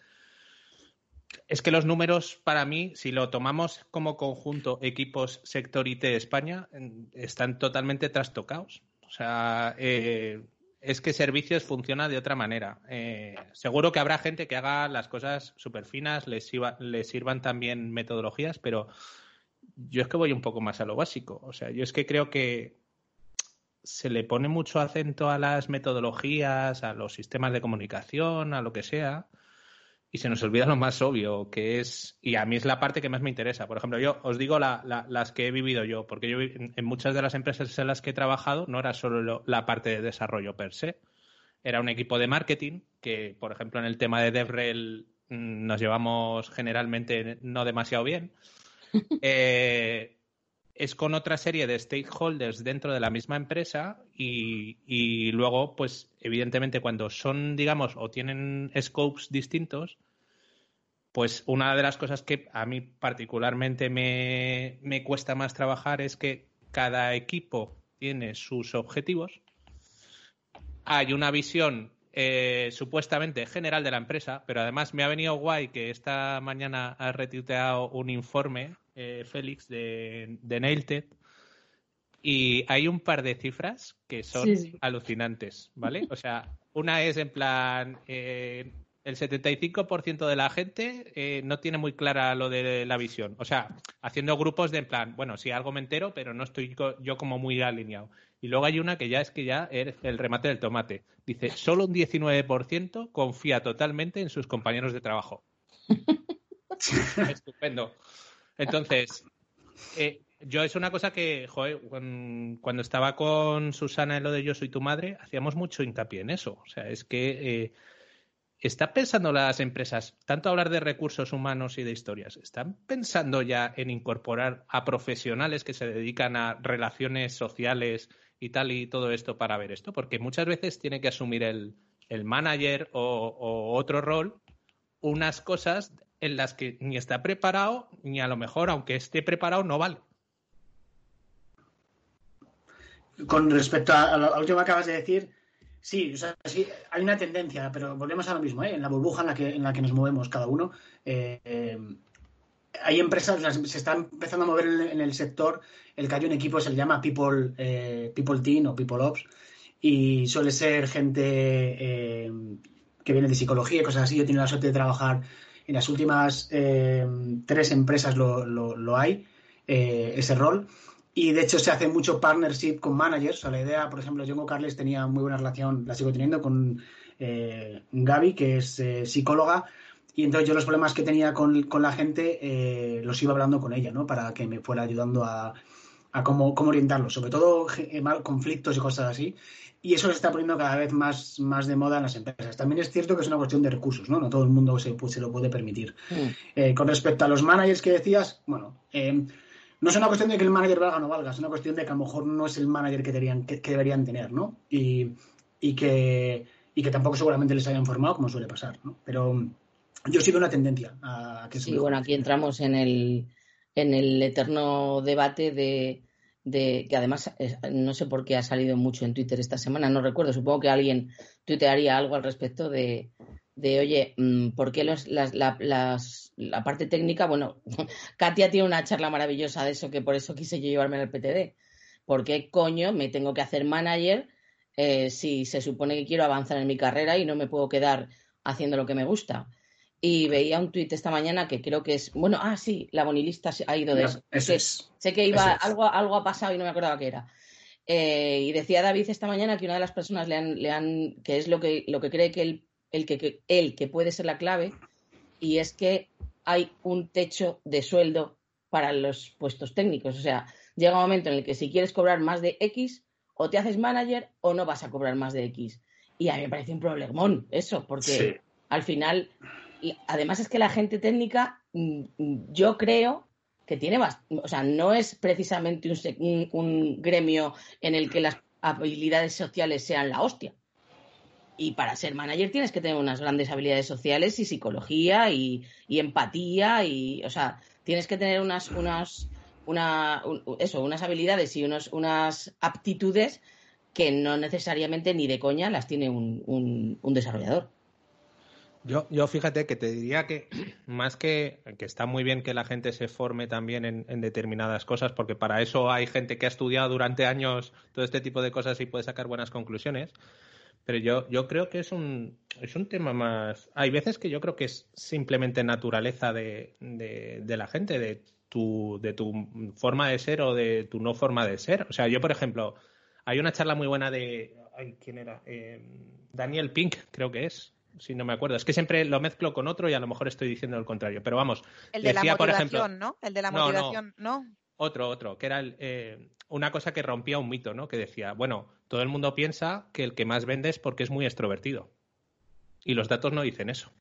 es que los números, para mí, si lo tomamos como conjunto equipos sector IT España, están totalmente trastocados. O sea, eh, es que servicios funciona de otra manera. Eh, seguro que habrá gente que haga las cosas súper finas, les, les sirvan también metodologías, pero yo es que voy un poco más a lo básico. O sea, yo es que creo que se le pone mucho acento a las metodologías, a los sistemas de comunicación, a lo que sea, y se nos olvida lo más obvio, que es, y a mí es la parte que más me interesa. Por ejemplo, yo os digo las que he vivido yo, porque yo en muchas de las empresas en las que he trabajado no era solo la parte de desarrollo per se, era un equipo de marketing que, por ejemplo, en el tema de DevRel mm, nos llevamos generalmente no demasiado bien. Eh, es con otra serie de stakeholders dentro de la misma empresa y, y, luego, pues, evidentemente, cuando son, digamos, o tienen scopes distintos, pues una de las cosas que a mí particularmente me, me cuesta más trabajar es que cada equipo tiene sus objetivos. Hay una visión eh, supuestamente general de la empresa, pero además me ha venido guay que esta mañana ha retuiteado un informe eh, Félix, de, de Nailted. Y hay un par de cifras que son alucinantes, ¿vale? O sea, una es en plan, eh, el 75% de la gente eh, no tiene muy clara lo de la visión. O sea, haciendo grupos de en plan, bueno, sí, algo me entero, pero no estoy yo como muy alineado. Y luego hay una que ya es que ya es el remate del tomate. Dice, solo un 19% confía totalmente en sus compañeros de trabajo. Estupendo. Entonces, eh, yo es una cosa que, joder, cuando estaba con Susana en lo de Yo soy tu madre, hacíamos mucho hincapié en eso. O sea, es que eh, ¿Están pensando las empresas, tanto hablar de recursos humanos y de historias, están pensando ya en incorporar a profesionales que se dedican a relaciones sociales y tal y todo esto para ver esto? Porque muchas veces tiene que asumir el, manager o otro rol unas cosas en las que ni está preparado, ni a lo mejor, aunque esté preparado, no vale. Con respecto a lo último que acabas de decir, sí, o sea, sí, hay una tendencia, pero volvemos a lo mismo, ¿eh? en la burbuja en la que, en la que nos movemos cada uno. Eh, eh, hay empresas, se están empezando a mover en, el sector, el que hay un equipo se le llama People, People Team o People Ops, y suele ser gente que viene de psicología y cosas así. Yo he tenido la suerte de trabajar en las últimas eh, tres empresas lo, lo, hay, eh, ese rol. Y de hecho se hace mucho partnership con managers. O sea, la idea, por ejemplo, con Carles tenía muy buena relación, la sigo teniendo con eh, Gaby, que es psicóloga. Y entonces yo los problemas que tenía con, con la gente los iba hablando con ella, ¿no? Para que me fuera ayudando a, a cómo, cómo orientarlos, sobre todo conflictos y cosas así y eso se está poniendo cada vez más, más de moda en las empresas. También es cierto que es una cuestión de recursos, ¿no? No todo el mundo se, se lo puede permitir. Mm. Eh, con respecto a los managers que decías, bueno, eh, no es una cuestión de que el manager valga o no valga, es una cuestión de que a lo mejor no es el manager que deberían, que, deberían tener, ¿no? Y, y, que, y que tampoco seguramente les hayan formado, como suele pasar, ¿no? Pero yo sigo una tendencia a que Sí, bueno, aquí entramos en el, en el eterno debate de de que además eh, no sé por qué ha salido mucho en Twitter esta semana, no recuerdo, supongo que alguien tuitearía algo al respecto de, de oye, mm, ¿por qué las, las, la parte técnica? Bueno, Katia tiene una charla maravillosa de eso, que por eso quise yo llevarme al PTD. ¿Por qué coño me tengo que hacer manager eh, si se supone que quiero avanzar en mi carrera y no me puedo quedar haciendo lo que me gusta? Y veía un tuit esta mañana que creo que es, bueno, ah, sí, la bonilista ha ido de eso. sé que iba, algo, algo ha pasado y no me acordaba qué era. Eh, y decía David esta mañana que una de las personas le han, le han que es lo que, lo que cree que él, el que, él, que puede ser la clave, y es que hay un techo de sueldo para los puestos técnicos. O sea, llega un momento en el que si quieres cobrar más de X, o te haces manager o no vas a cobrar más de X. Y a mí me parece un problemón eso, porque al final además es que la gente técnica, mm, mm, yo creo que tiene o sea, no es precisamente un, gremio en el que las habilidades sociales sean la hostia. Y para ser manager tienes que tener unas grandes habilidades sociales y psicología y, empatía y, o sea, tienes que tener unas, unas una, eso, unas habilidades y unos, unas aptitudes que no necesariamente ni de coña las tiene un, un, desarrollador. Yo, yo fíjate que te diría que más que, que está muy bien que la gente se forme también en, en, determinadas cosas, porque para eso hay gente que ha estudiado durante años todo este tipo de cosas y puede sacar buenas conclusiones. Pero yo, yo creo que es un, es un tema más. Hay veces que yo creo que es simplemente naturaleza de, de, la gente, de tu, de tu forma de ser o de tu no forma de ser. O sea, yo, por ejemplo, hay una charla muy buena de. ¿Quién era? Eh, Daniel Pink, creo que es. Si no me acuerdo. Es que siempre lo mezclo con otro y a lo mejor estoy diciendo lo contrario. Pero vamos. El de la motivación, ¿no? El de la motivación, ¿no? Otro, otro, que era eh, una cosa que rompía un mito, ¿no? Que decía, bueno, todo el mundo piensa que el que más vende es porque es muy extrovertido. Y los datos no dicen eso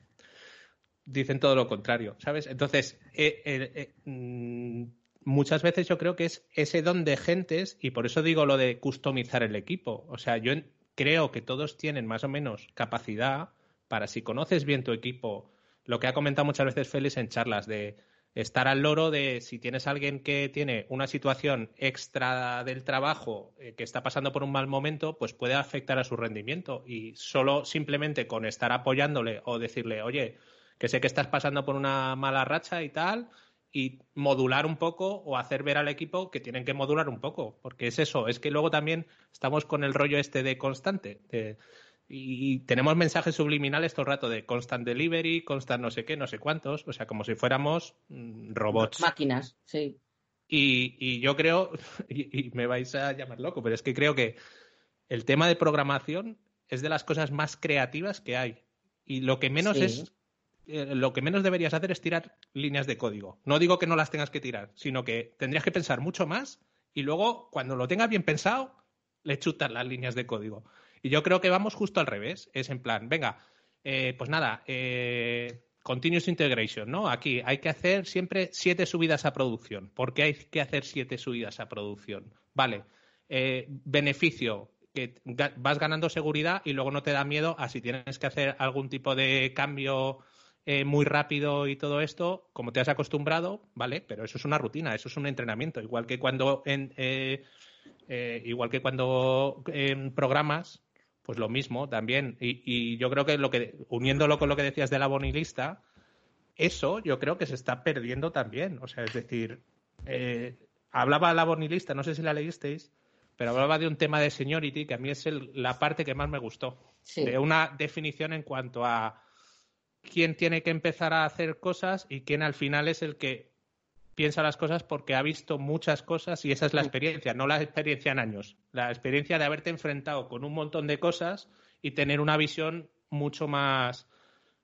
dicen todo lo contrario, ¿sabes? Entonces, eh, eh, eh, mm, muchas veces yo creo que es ese don de gentes y por eso digo lo de customizar el equipo. O sea, yo creo que todos tienen más o menos capacidad para si conoces bien tu equipo, lo que ha comentado muchas veces Félix en charlas de estar al loro de si tienes alguien que tiene una situación extra del trabajo que está pasando por un mal momento, pues puede afectar a su rendimiento y solo simplemente con estar apoyándole o decirle, oye, que sé que estás pasando por una mala racha y tal, y modular un poco o hacer ver al equipo que tienen que modular un poco, porque es eso, es que luego también estamos con el rollo este de constante. Y, tenemos mensajes subliminales todo el rato de constant delivery, constant no sé qué, no sé cuántos, o sea, como si fuéramos mm, robots. Máquinas, sí. Y, yo creo, y, me vais a llamar loco, pero es que creo que el tema de programación es de las cosas más creativas que hay. Y lo que menos es eh, lo que menos deberías hacer es tirar líneas de código. No digo que no las tengas que tirar, sino que tendrías que pensar mucho más y luego, cuando lo tengas bien pensado, le chutas las líneas de código. Y yo creo que vamos justo al revés. Es en plan, venga, eh, pues nada, eh, continuous integration, ¿no? Aquí hay que hacer siempre siete subidas a producción. ¿Por qué hay que hacer siete subidas a producción? Vale, beneficio, que vas ganando seguridad y luego no te da miedo a si tienes que hacer algún tipo de cambio eh, muy rápido y todo esto, como te has acostumbrado, ¿vale? Pero eso es una rutina, eso es un entrenamiento. Igual que cuando en, eh, eh, igual que cuando en programas, pues lo mismo también. Y, yo creo que lo que, uniéndolo con lo que decías de la bonilista, eso yo creo que se está perdiendo también. O sea, es decir, hablaba la bonilista, no sé si la leísteis, pero hablaba de un tema de seniority que a mí es la parte que más me gustó. De una definición en cuanto a quién tiene que empezar a hacer cosas y quién al final es el que piensa las cosas porque ha visto muchas cosas y esa es la experiencia, no la experiencia en años, la experiencia de haberte enfrentado con un montón de cosas y tener una visión mucho más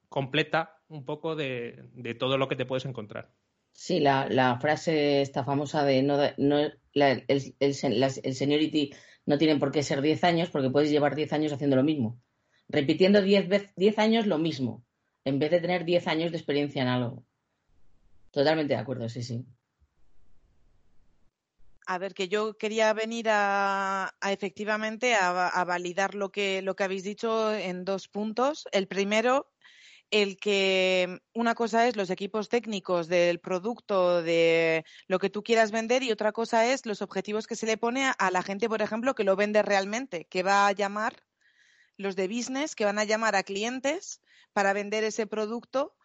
completa un poco de, todo lo que te puedes encontrar. Sí, la, frase esta famosa de no, no el, el, el, seniority no tiene por qué ser 10 años porque puedes llevar 10 años haciendo lo mismo. Repitiendo 10 años lo mismo en vez de tener 10 años de experiencia en algo. Totalmente de acuerdo, sí, sí. A ver, que yo quería venir a, efectivamente a, validar lo que, lo que habéis dicho en dos puntos. El primero, el que una cosa es los equipos técnicos del producto, de lo que tú quieras vender, y otra cosa es los objetivos que se le pone a la gente, por ejemplo, que lo vende realmente, que va a llamar los de business, que van a llamar a clientes para vender ese producto.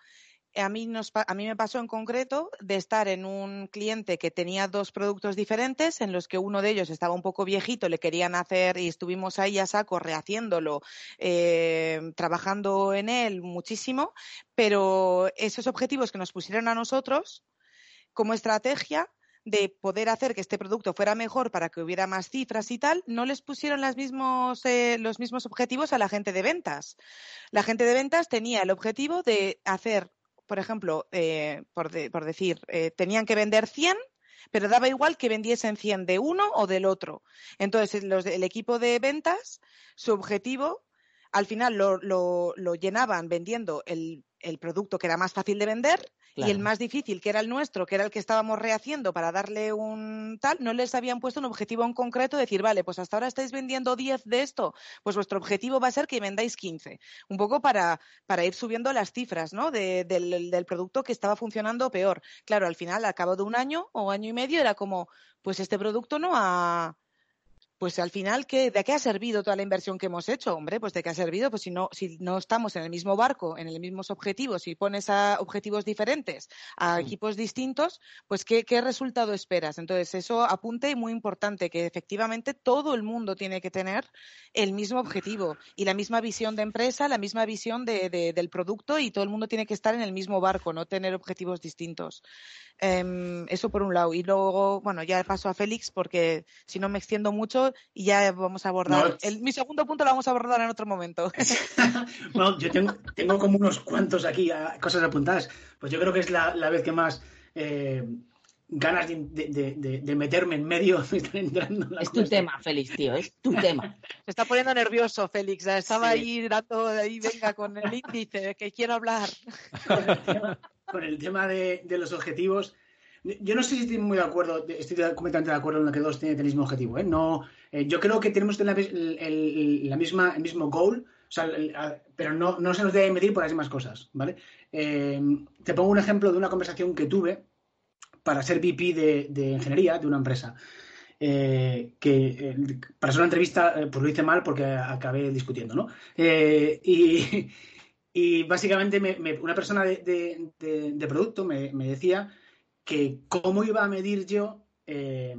A mí, nos, a mí me pasó en concreto de estar en un cliente que tenía dos productos diferentes, en los que uno de ellos estaba un poco viejito, le querían hacer y estuvimos ahí a saco rehaciéndolo, eh, trabajando en él muchísimo, pero esos objetivos que nos pusieron a nosotros como estrategia de poder hacer que este producto fuera mejor para que hubiera más cifras y tal, no les pusieron eh, los mismos objetivos a la gente de ventas. La gente de ventas tenía el objetivo de hacer, por ejemplo, eh, por, por, decir, eh, tenían que vender 100 pero daba igual que vendiesen 100 de uno o del otro. Entonces, los, el equipo de ventas, su objetivo, al final lo, lo, lo llenaban vendiendo el, el producto que era más fácil de vender y el más difícil, que era el nuestro, que era el que estábamos rehaciendo para darle un tal, no les habían puesto un objetivo en concreto, decir, vale, pues hasta ahora estáis vendiendo 10 de esto, pues vuestro objetivo va a ser que vendáis 15. Un poco para, para ir subiendo las cifras, ¿no? del, del producto que estaba funcionando peor. Claro, al final, al cabo de un año o año y medio, era como, pues este producto no ha, pues al final, ¿qué, ¿de qué ha servido toda la inversión que hemos hecho? Hombre, pues de qué ha servido, pues si no, si no estamos en el mismo barco, en los mismos objetivos, si pones a objetivos diferentes, a equipos distintos, pues ¿qué, ¿qué, resultado esperas? Entonces, eso apunte y muy importante, que efectivamente todo el mundo tiene que tener el mismo objetivo y la misma visión de empresa, la misma visión de, del producto y todo el mundo tiene que estar en el mismo barco, no tener objetivos distintos. Em, eso por un lado. Y luego, bueno, ya paso a Félix porque si no me extiendo mucho y ya vamos a abordar. El, mi segundo punto lo vamos a abordar en otro momento. bueno, yo tengo, tengo como unos cuantos aquí, cosas apuntadas. Pues yo creo que es la, vez que más eh, ganas de, meterme en medio me están entrando. Es tu tema, Félix, tío, es tu tema. Se está poniendo nervioso, Félix. Estaba ahí dando, ahí, venga, con el índice, que quiero hablar. con el tema de, los objetivos. Yo no sé si estoy muy de acuerdo, estoy completamente de acuerdo en que dos tienen el mismo objetivo. ¿eh? No, eh, yo creo que tenemos la, la misma, el mismo goal, pero no, no, se nos debe medir por las mismas cosas. ¿vale? Eh, te pongo un ejemplo de una conversación que tuve para ser VP de, ingeniería de una empresa. que para hacer una entrevista pues lo hice mal porque acabé discutiendo, ¿no? y, y básicamente una persona de, producto me, decía que cómo iba a medir yo eh,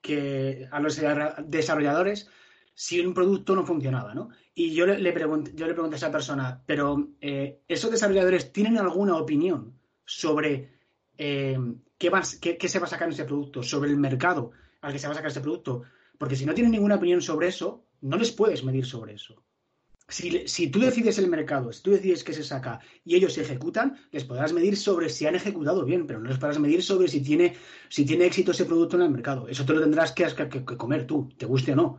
que a los desarrolladores si un producto no funcionaba, ¿no? Y yo le, pregunté, yo le pregunté a esa persona, pero eh, ¿esos desarrolladores tienen alguna opinión sobre eh, qué, qué, se va a sacar en ese producto, sobre el mercado al que se va a sacar ese producto? Porque si no tienen ninguna opinión sobre eso, no les puedes medir sobre eso. Si, tú decides el mercado, si tú decides que se saca y ellos se ejecutan, les podrás medir sobre si han ejecutado bien, pero no les podrás medir sobre si tiene, si tiene éxito ese producto en el mercado. Eso te lo tendrás que, que comer tú, te guste o no.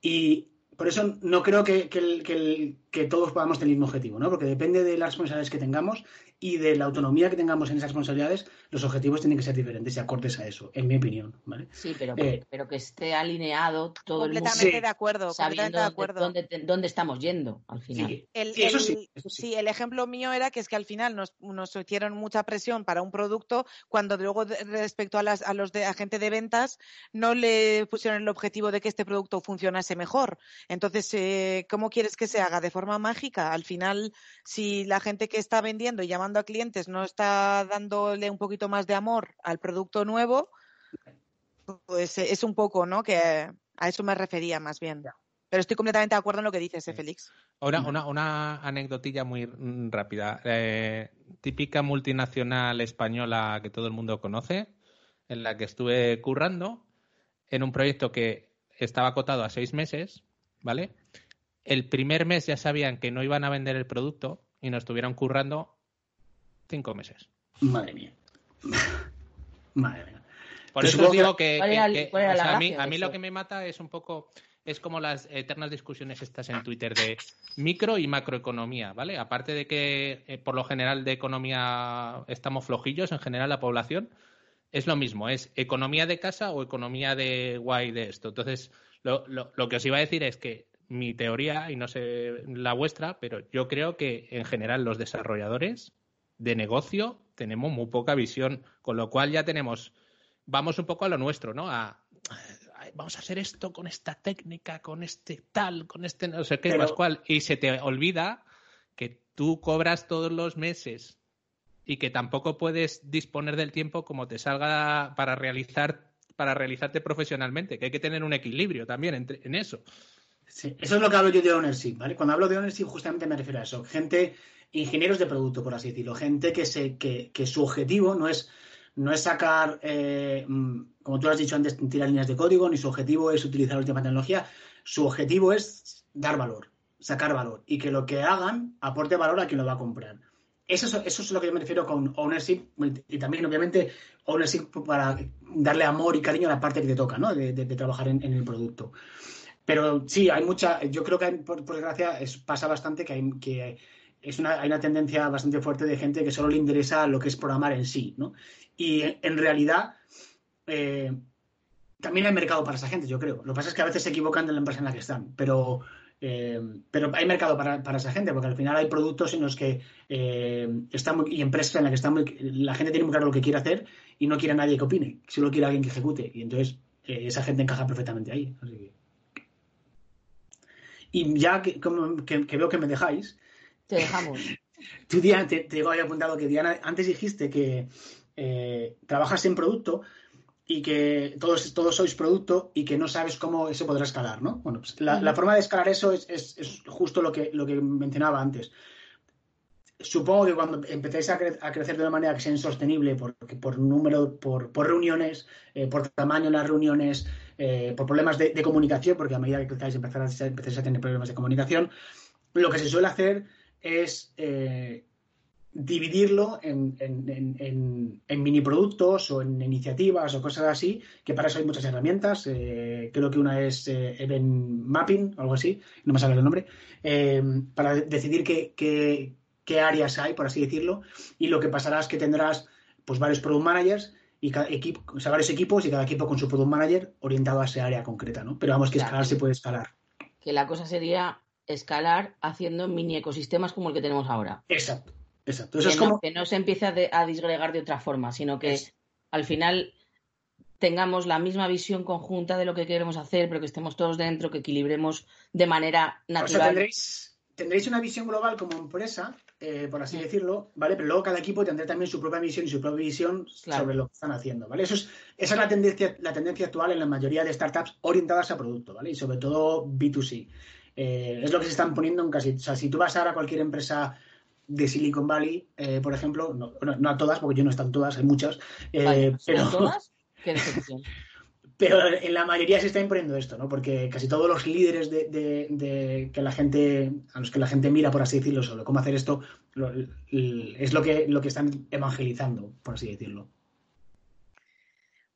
Y por eso no creo que, que, todos podamos tener el mismo objetivo, ¿no? Porque depende de las responsabilidades que tengamos y de la autonomía que tengamos en esas responsabilidades, los objetivos tienen que ser diferentes y acordes a eso, en mi opinión, ¿vale? Sí, pero, que, eh, pero que esté alineado todo el mundo. Completamente de acuerdo, sabiendo de acuerdo. Dónde, dónde, estamos yendo al final. Sí, el, eso, sí, sí, el ejemplo mío era que es que al final nos, nos hicieron mucha presión para un producto cuando luego respecto a, las, a los de agente de ventas no le pusieron el objetivo de que este producto funcionase mejor. Entonces, eh, ¿cómo quieres que se haga? ¿De forma mágica? Al final, si la gente que está vendiendo y llamando a clientes no está dándole un poquito más de amor al producto nuevo, pues eh, es un poco, ¿no? Que a eso me refería más bien. Pero estoy completamente de acuerdo en lo que dices, ¿eh, Félix. Una, una, una anecdotilla muy rápida. Eh, típica multinacional española que todo el mundo conoce, en la que estuve currando, en un proyecto que estaba acotado a seis meses, ¿vale? El primer mes ya sabían que no iban a vender el producto y nos estuvieron currando cinco meses. Madre mía. Madre mía. Por eso os digo que, a, mí, a mí lo que me mata es un poco, es como las eternas discusiones estas en Twitter de micro y macroeconomía, ¿vale? Aparte de que eh, por lo general de economía estamos flojillos, en general la población, es lo mismo, es economía de casa o economía de guay de esto. Entonces, lo, lo que os iba a decir es que mi teoría, y no sé la vuestra, pero yo creo que en general los desarrolladores de negocio tenemos muy poca visión, con lo cual ya tenemos, vamos un poco a lo nuestro, ¿no? A, vamos a hacer esto con esta técnica, con este tal, con este no sé qué, más cual, y se te olvida que tú cobras todos los meses y que tampoco puedes disponer del tiempo como te salga para realizar para realizarte profesionalmente, que hay que tener un equilibrio también entre, en eso. Sí, eso es lo que hablo yo de ownership, ¿vale? Cuando hablo de ownership justamente me refiero a eso. Gente ingenieros de producto, por así decirlo, gente que, su objetivo no es, no es sacar, eh, mm, como tú has dicho antes, tirar líneas de código, ni su objetivo es utilizar la última tecnología, su objetivo es dar valor, sacar valor y que lo que hagan aporte valor a quien lo va a comprar. Eso, eso es lo que yo me refiero con ownership y también, obviamente, ownership para darle amor y cariño a la parte que te toca, ¿no? De, trabajar en, el producto. Pero sí, hay mucha, yo creo que por, desgracia pasa bastante que hay, que es una, hay una tendencia bastante fuerte de gente que solo le interesa lo que es programar en sí, ¿no? Y en realidad eh, también hay mercado para esa gente, yo creo. Lo que pasa es que a veces se equivocan de la empresa en la que están, pero, eh, pero hay mercado para, esa gente, porque al final hay productos en los que eh, están y empresas en las que están la gente tiene muy claro lo que quiere hacer y no quiere a nadie que opine, solo quiere a alguien que ejecute. Y entonces esa gente encaja perfectamente ahí. Y ya que, veo que me dejáis. Te dejamos. Tú, Diana, te, te había apuntado que Diana, antes dijiste que trabajas en producto, y que todos, todos sois producto y que no sabes cómo se podrá escalar, ¿no? Bueno, pues la, forma de escalar eso es, es, justo lo que, lo que mencionaba antes. Supongo que cuando empecéis a, crecer de una manera que sea insostenible, por, por número, por, por reuniones, eh, por tamaño de las reuniones, eh, por problemas de, comunicación, porque a medida que crezcáis empecéis a tener problemas de comunicación, lo que se suele hacer es eh, dividirlo en, mini productos o en iniciativas o cosas así, que para eso hay muchas herramientas. Eh, creo que una es eh, Event Mapping, algo así, no me sale el nombre, para decidir qué, áreas hay, por así decirlo, y lo que pasará es que tendrás pues varios product managers y cada equipo, equipos y cada equipo con su product manager orientado a esa área concreta, ¿no? Pero vamos que escalar se puede escalar. Que la cosa sería escalar haciendo mini ecosistemas como el que tenemos ahora. Exacto. Exacto. que, no, que no se empiece a, disgregar de otra forma, sino que al final tengamos la misma visión conjunta de lo que queremos hacer, pero que estemos todos dentro, que equilibremos de manera natural. O tendréis, una visión global como empresa, eh, por así decirlo, ¿vale? Pero luego cada equipo tendrá también su propia visión y su propia visión sobre lo que están haciendo, ¿vale? Eso es, esa es la tendencia, la tendencia actual en la mayoría de startups orientadas a producto, ¿vale? Y sobre todo B2C. Eh, es lo que se están poniendo en casi. O sea, si tú vas ahora a cualquier empresa de Silicon Valley, eh, por ejemplo, no, a todas, porque yo no están todas, hay muchas, eh, pero... todas? pero en la mayoría se está imponiendo esto, ¿no? Porque casi todos los líderes de, que la gente, a los que la gente mira, por así decirlo, sobre cómo hacer esto, es lo que, lo que están evangelizando, por así decirlo.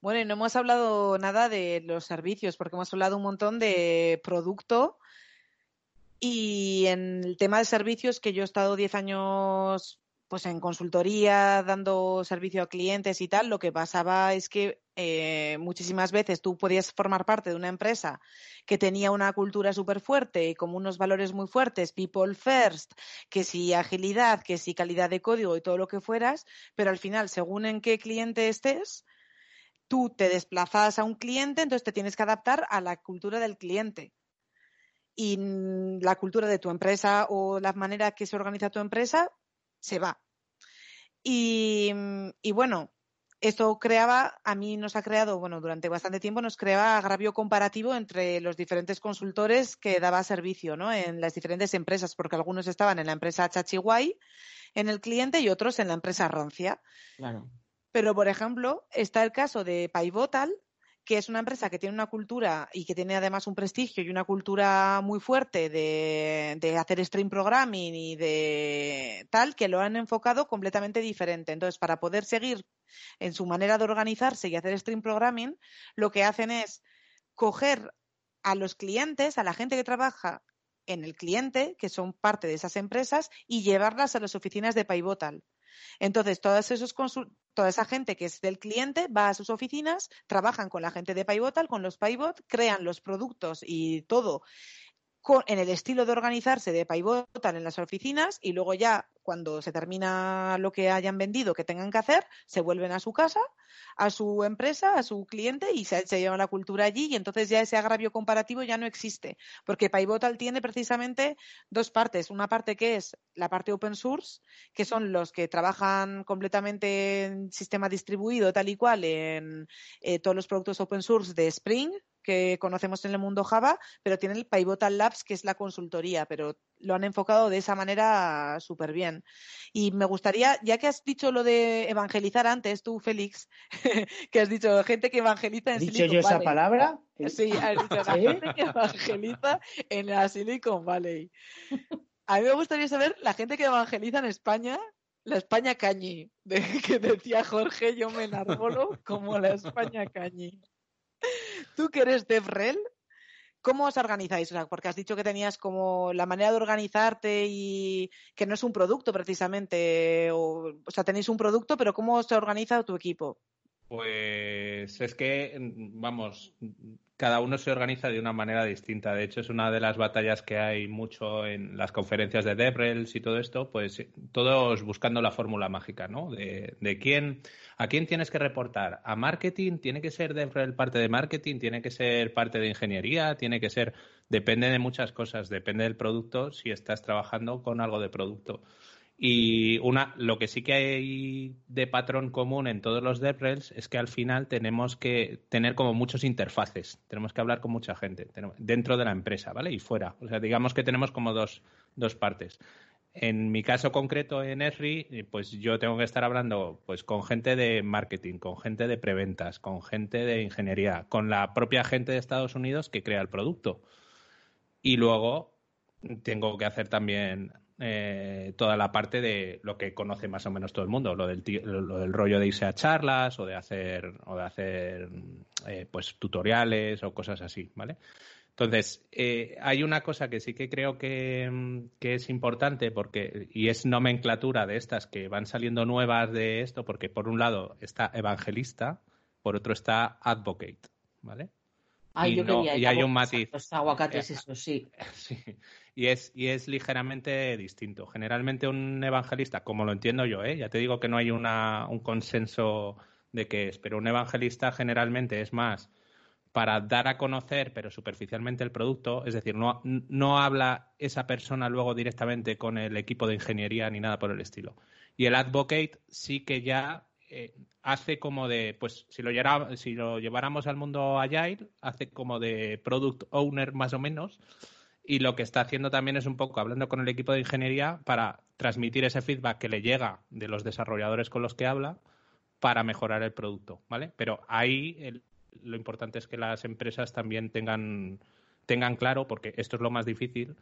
Bueno, y no hemos hablado nada de los servicios, porque hemos hablado un montón de producto y en el tema de servicios, que yo he estado 10 años pues en consultoría, dando servicio a clientes y tal, lo que pasaba es que eh, muchísimas veces tú podías formar parte de una empresa que tenía una cultura súper fuerte y como unos valores muy fuertes, people first, que si agilidad, que si calidad de código y todo lo que fueras, pero al final, según en qué cliente estés, tú te desplazas a un cliente, entonces te tienes que adaptar a la cultura del cliente y la cultura de tu empresa o la manera que se organiza tu empresa se va. Y, bueno, esto creaba, a mí nos ha creado, bueno, durante bastante tiempo nos creaba agravio comparativo entre los diferentes consultores que daba servicio, ¿no? En las diferentes empresas, porque algunos estaban en la empresa Chachiguay, en el cliente, y otros en la empresa Rancia. Claro. Pero, por ejemplo, está el caso de Paivotal, que es una empresa que tiene una cultura y que tiene además un prestigio y una cultura muy fuerte de, hacer stream programming y de tal, que lo han enfocado completamente diferente. Entonces, para poder seguir en su manera de organizarse y hacer stream programming, lo que hacen es coger a los clientes, a la gente que trabaja en el cliente, que son parte de esas empresas, y llevarlas a las oficinas de Pivotal. Entonces, todos esos toda esa gente que es del cliente va a sus oficinas, trabajan con la gente de Pivotal, con los Pivot, crean los productos y todo en el estilo de organizarse de Pivotal en las oficinas y luego ya cuando se termina lo que hayan vendido que tengan que hacer, se vuelven a su casa, a su empresa, a su cliente y se, se llevan la cultura allí y entonces ya ese agravio comparativo ya no existe, porque Pivotal tiene precisamente dos partes, una parte que es la parte open source, que son los que trabajan completamente en sistema distribuido tal y cual en eh, todos los productos open source de Spring, que conocemos en el mundo Java, pero tiene el Pivotal Labs, que es la consultoría, pero lo han enfocado de esa manera súper bien. Y me gustaría, ya que has dicho lo de evangelizar antes, tú, Félix, que has dicho gente que evangeliza en ¿Dicho yo esa palabra? Sí, has dicho gente que evangeliza en la Silicon Valley. A mí me gustaría saber la gente que evangeliza en España, la España cañi, de, que decía Jorge, yo me enarbolo como la España cañi. Tú que eres DevRel, ¿Cómo os organizáis? O sea, porque has dicho que tenías como la manera de organizarte y que no es un producto precisamente, o, sea, tenéis un producto, pero ¿cómo se organiza tu equipo? Pues es que, vamos, cada uno se organiza de una manera distinta. De hecho, es una de las batallas que hay mucho en las conferencias de DevRels y todo esto, pues todos buscando la fórmula mágica, ¿no? De, de, quién, a quién tienes que reportar. ¿A marketing? ¿Tiene que ser DevRel parte de marketing? ¿Tiene que ser parte de ingeniería? ¿Tiene que ser...? Depende de muchas cosas. Depende del producto si estás trabajando con algo de producto. Y una, lo que sí que hay de patrón común en todos los DevRels es que al final tenemos que tener como muchos interfaces. Tenemos que hablar con mucha gente dentro de la empresa, ¿vale? Y fuera. O sea, digamos que tenemos como dos, dos partes. En mi caso concreto en Esri, pues yo tengo que estar hablando pues con gente de marketing, con gente de preventas, con gente de ingeniería, con la propia gente de Estados Unidos que crea el producto. Y luego tengo que hacer también eh, toda la parte de lo que conoce más o menos todo el mundo, lo del, lo del rollo de irse a charlas o de hacer, o de hacer eh, pues tutoriales o cosas así, ¿vale? Entonces, eh, hay una cosa que sí que creo que, que, es importante porque, y es nomenclatura de estas que van saliendo nuevas de esto, porque por un lado está evangelista, por otro está advocate, ¿vale? y, hay un matiz. Los aguacates, eso sí. sí. Y es, y es ligeramente distinto. Generalmente un evangelista, como lo entiendo yo, ¿eh? ya te digo que no hay una, un consenso de qué es, pero un evangelista generalmente es más para dar a conocer, pero superficialmente el producto, es decir, no, no habla esa persona luego directamente con el equipo de ingeniería ni nada por el estilo. Y el advocate sí que ya eh, hace como de, pues si lo, si lo lleváramos al mundo agile, hace como de product owner más o menos. Y lo que está haciendo también es un poco hablando con el equipo de ingeniería para transmitir ese feedback que le llega de los desarrolladores con los que habla para mejorar el producto, ¿vale? Pero ahí lo importante es que las empresas también tengan, tengan claro, porque esto es lo más difícil,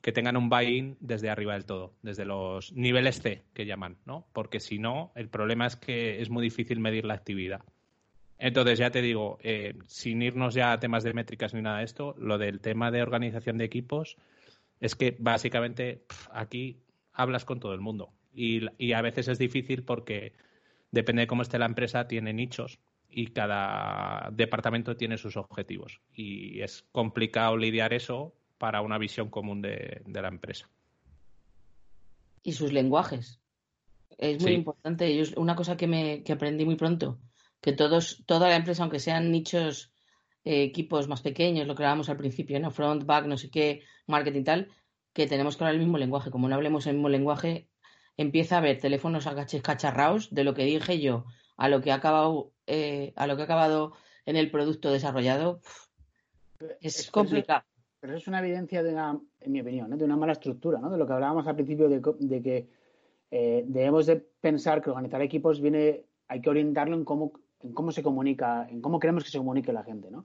que tengan un buy-in desde arriba del todo, desde los niveles C que llaman, ¿no? Porque si no, el problema es que es muy difícil medir la actividad. Entonces, ya te digo, eh, sin irnos ya a temas de métricas ni nada de esto, lo del tema de organización de equipos es que básicamente aquí hablas con todo el mundo. Y, y, a veces es difícil porque depende de cómo esté la empresa, tiene nichos y cada departamento tiene sus objetivos. Y es complicado lidiar eso para una visión común de, la empresa. Y sus lenguajes. Es muy importante. una cosa que, me, que aprendí muy pronto, que todos, toda la empresa, aunque sean nichos, eh, equipos más pequeños, lo que hablábamos al principio, ¿no? Front, back, no sé qué, marketing tal, que tenemos que hablar el mismo lenguaje. Como no hablemos el mismo lenguaje, empieza a haber teléfonos cacharraos de lo que dije yo a lo que ha acabado, eh, a lo que ha acabado en el producto desarrollado. es complicado. Pero eso es una evidencia de una, en mi opinión, de una mala estructura, ¿no? De lo que hablábamos al principio de, que eh, debemos de pensar que organizar equipos viene, hay que orientarlo en cómo, en cómo se comunica, en cómo queremos que se comunique la gente, ¿no?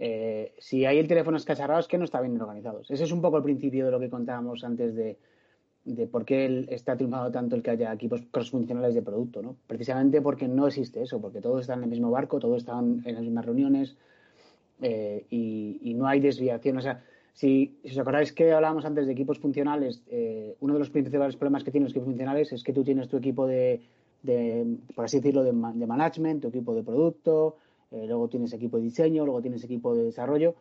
Eh, si hay el teléfono escacharrado es que no está bien organizado. Ese es un poco el principio de lo que contábamos antes de, de por qué está triunfando tanto el que haya equipos crossfuncionales de producto, ¿no? Precisamente porque no existe eso, porque todos están en el mismo barco, todos están en las mismas reuniones, eh, y, no hay desviación. O sea, si, os acordáis que hablábamos antes de equipos funcionales, eh, uno de los principales problemas que tienen los equipos funcionales es que tú tienes tu equipo de, por así decirlo, de, management, tu equipo de producto, eh, luego tienes equipo de diseño, luego tienes equipo de desarrollo.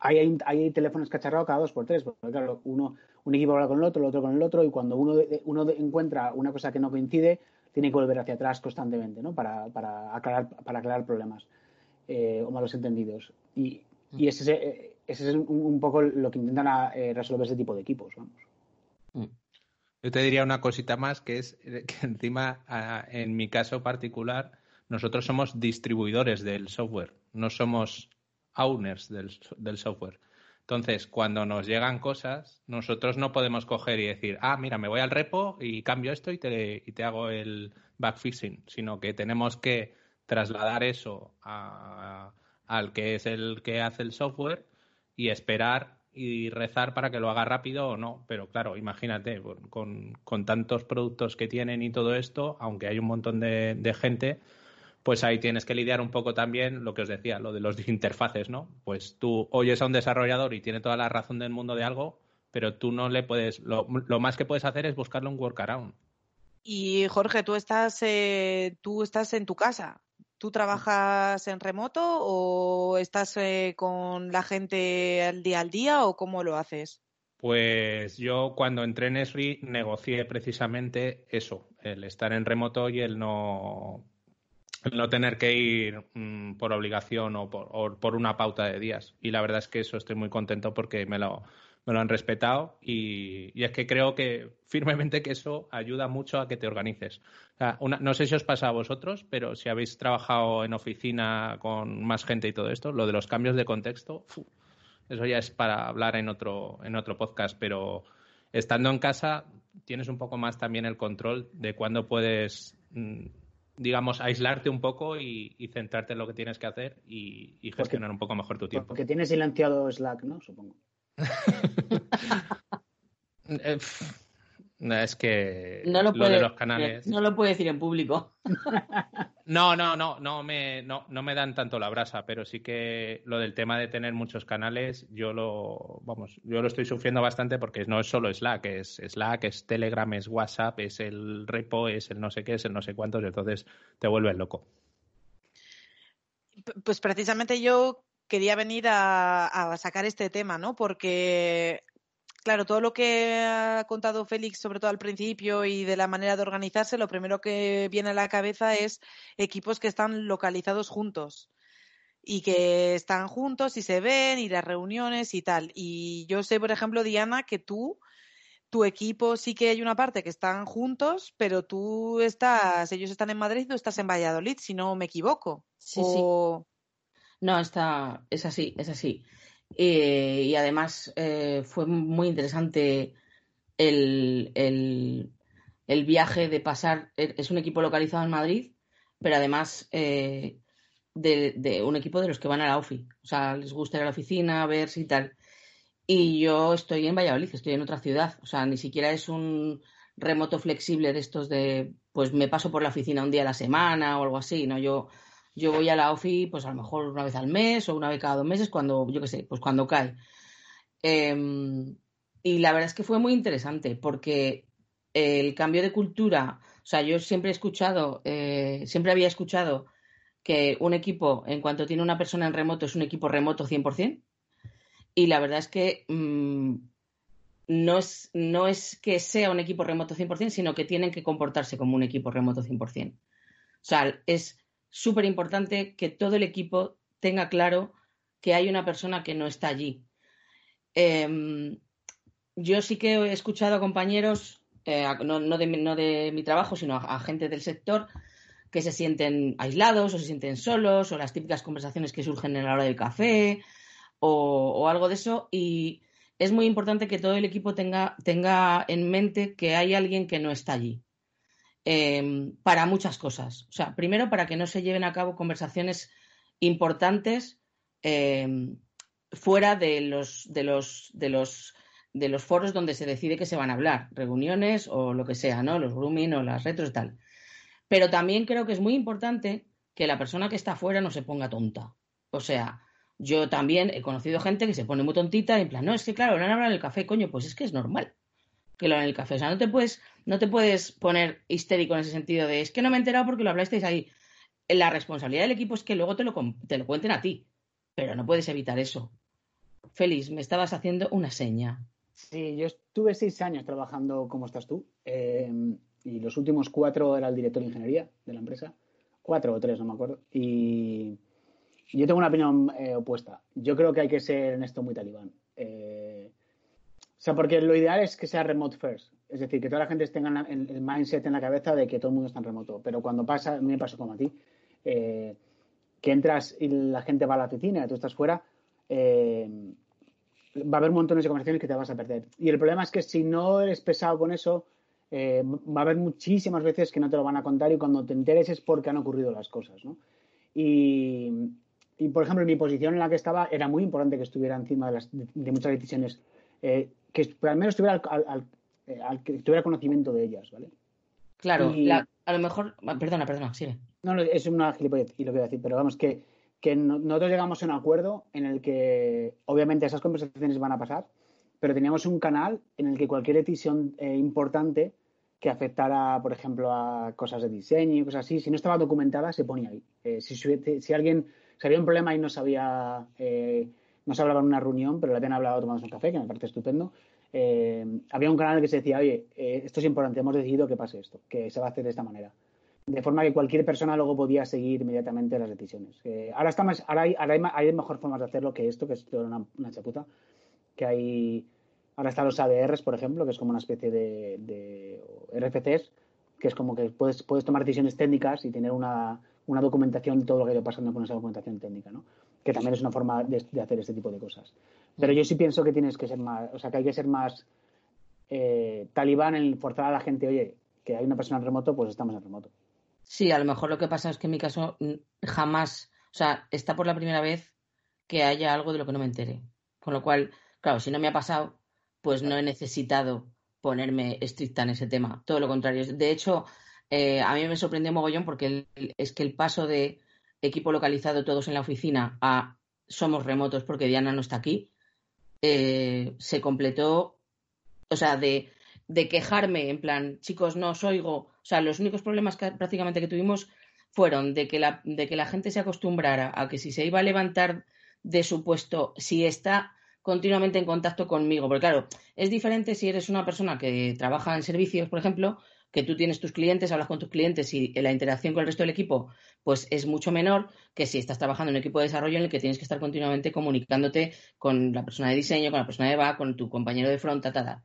Hay, hay, teléfonos cacharrados cada dos por tres, porque claro, uno, un equipo habla con el otro, el otro con el otro, y cuando uno, uno encuentra una cosa que no coincide, tiene que volver hacia atrás constantemente, ¿no? Para, para, aclarar, para aclarar problemas eh, o malos entendidos. Y, y ese, eh, ese, es un, poco lo que intentan eh, resolver ese tipo de equipos. Vamos. Yo te diría una cosita más, que es que encima, en mi caso particular, nosotros somos distribuidores del software, no somos owners del, del software. Entonces, cuando nos llegan cosas, nosotros no podemos coger y decir, ah, mira, me voy al repo y cambio esto y te, y te hago el backfishing, sino que tenemos que trasladar eso al que es el que hace el software y esperar y rezar para que lo haga rápido o no. Pero claro, imagínate, con, tantos productos que tienen y todo esto, aunque hay un montón de, gente, pues ahí tienes que lidiar un poco también lo que os decía, lo de los interfaces, ¿no? Pues tú oyes a un desarrollador y tiene toda la razón del mundo de algo, pero tú no le puedes, lo, más que puedes hacer es buscarle un workaround. Y Jorge, tú estás, eh, tú estás en tu casa. ¿Tú trabajas en remoto o estás eh, con la gente al día al día o cómo lo haces? Pues yo cuando entré en Esri negocié precisamente eso, el estar en remoto y el no, no tener que ir mm, por obligación o por, por, una pauta de días. Y la verdad es que eso estoy muy contento porque me lo, me lo han respetado y, es que creo que firmemente que eso ayuda mucho a que te organices. no sé si os pasa a vosotros, pero si habéis trabajado en oficina con más gente y todo esto, lo de los cambios de contexto, eso ya es para hablar en otro, en otro podcast, pero estando en casa tienes un poco más también el control de cuándo puedes, mm, digamos, aislarte un poco y, centrarte en lo que tienes que hacer y, gestionar un poco mejor tu tiempo. Porque tienes silenciado Slack, ¿no? Supongo. Eh, es que no lo, de los canales. No lo puede decir en público. No, no, no, no me, no, no me dan tanto la brasa, pero sí que lo del tema de tener muchos canales, yo lo, vamos, yo lo estoy sufriendo bastante porque no es solo Slack, es Slack, es Telegram, es WhatsApp, es el repo, es el no sé qué, es el no sé cuántos, y entonces te vuelves loco. Pues precisamente yo quería venir a, sacar este tema, ¿no? Porque claro, todo lo que ha contado Félix, sobre todo al principio, y de la manera de organizarse, lo primero que viene a la cabeza es equipos que están localizados juntos y que están juntos y se ven y las reuniones y tal. Y yo sé, por ejemplo, Diana, que tú, tu equipo sí que hay una parte que están juntos, pero tú estás, ellos están en Madrid tú estás en Valladolid, si no me equivoco. Sí, sí. No, está, es así, es así. Eh, y además eh, fue muy interesante el, el, viaje de pasar, e, es un equipo localizado en Madrid, pero además eh, de, un equipo de los que van a la OFI, o sea, les gusta ir a la oficina, verse y tal. Y yo estoy en Valladolid, estoy en otra ciudad, o sea, ni siquiera es un remoto flexible de estos de, pues me paso por la oficina un día a la semana o algo así, ¿no? Yo yo voy a la OFI, pues a lo mejor una vez al mes o una vez cada dos meses, cuando, yo qué sé, pues cuando cae. Em, y la verdad es que fue muy interesante porque el cambio de cultura, o sea, yo siempre he escuchado, eh, siempre había escuchado que un equipo, en cuanto tiene una persona en remoto, es un equipo remoto 100%. Y la verdad es que mm, no, es, no es que sea un equipo remoto 100%, sino que tienen que comportarse como un equipo remoto 100%. O sea, es súper importante que todo el equipo tenga claro que hay una persona que no está allí. Em, yo sí que he escuchado a compañeros, eh, no, de, mi trabajo, sino a, gente del sector, que se sienten aislados o se sienten solos, o las típicas conversaciones que surgen en la hora del café, o, algo de eso. Y es muy importante que todo el equipo tenga, tenga en mente que hay alguien que no está allí. Em, para muchas cosas. O sea, primero para que no se lleven a cabo conversaciones importantes em, fuera de los, de los, de los de los foros donde se decide que se van a hablar, reuniones o lo que sea, ¿no? Los grooming o las retros y tal. Pero también creo que es muy importante que la persona que está fuera no se ponga tonta. O sea, yo también he conocido gente que se pone muy tontita en plan, no, es que claro, no han hablado en el café, coño, pues es que es normal que lo en el café. O sea, no te puedes, no te puedes poner histérico en ese sentido de es que no me he enterado porque lo hablasteis ahí. La responsabilidad del equipo es que luego te lo, te lo cuenten a ti, pero no puedes evitar eso. Félix, me estabas haciendo una seña. Sí, yo estuve seis años trabajando como estás tú em, y los últimos cuatro era el director de ingeniería de la empresa. Cuatro o tres, no me acuerdo. Y yo tengo una opinión eh, opuesta. Yo creo que hay que ser en esto muy talibán. Eh, o sea, porque lo ideal es que sea remote first. Es decir, que toda la gente tenga el, mindset en la cabeza de que todo el mundo está en remoto. Pero cuando pasa, a mí me pasó como a ti, eh, que entras y la gente va a la oficina y tú estás fuera, eh, va a haber montones de conversaciones que te vas a perder. Y el problema es que si no eres pesado con eso, eh, va a haber muchísimas veces que no te lo van a contar y cuando te enteres es porque han ocurrido las cosas, ¿no? Y, por ejemplo, en mi posición en la que estaba era muy importante que estuviera encima de, de muchas decisiones que al menos tuviera, al, eh, que tuviera conocimiento de ellas, ¿vale? Claro, a lo mejor, perdona, perdona, sigue. No, no, es una gilipollez y lo que voy a decir, pero vamos, que, que nosotros llegamos a un acuerdo en el que obviamente esas conversaciones van a pasar, pero teníamos un canal en el que cualquier decisión eh, importante que afectara, por ejemplo, a cosas de diseño y cosas así, si no estaba documentada, se ponía ahí. Eh, si, si, alguien, si había un problema y no sabía, eh, no se hablaba en una reunión, pero le habían hablado tomando un café, que me parece estupendo, eh, había un canal que se decía, oye, esto es importante, hemos decidido que pase esto, que se va a hacer de esta manera. De forma que cualquier persona luego podía seguir inmediatamente las decisiones. ahora está más, ahora hay, ahora hay, mejor formas de hacerlo que esto, que es una, una chaputa, que hay Ahora están los ADRs, por ejemplo, que es como una especie de, RFCs, que es como que puedes, puedes tomar decisiones técnicas y tener una, documentación de todo lo que ha ido pasando con esa documentación técnica, ¿no? Que también es una forma de, hacer este tipo de cosas. Pero yo sí pienso que tienes que ser más, o sea, que hay que ser más eh, talibán en forzar a la gente, oye, que hay una persona en remoto, pues estamos en remoto. Sí, a lo mejor lo que pasa es que en mi caso mm, jamás, o sea, está por la primera vez que haya algo de lo que no me entere. Con lo cual, claro, si no me ha pasado, pues no he necesitado ponerme estricta en ese tema. Todo lo contrario. De hecho, eh, a mí me sorprendió mogollón porque es que el paso de equipo localizado todos en la oficina a somos remotos porque Diana no está aquí, eh, se completó, o sea, de, quejarme en plan, chicos, no os oigo. O sea, los únicos problemas que, prácticamente que tuvimos fueron de que, la, de que la gente se acostumbrara a que si se iba a levantar de su puesto, si está continuamente en contacto conmigo. Porque claro, es diferente si eres una persona que trabaja en servicios, por ejemplo, que tú tienes tus clientes, hablas con tus clientes y la interacción con el resto del equipo pues es mucho menor que si estás trabajando en un equipo de desarrollo en el que tienes que estar continuamente comunicándote con la persona de diseño, con la persona de back, con tu compañero de front, ta,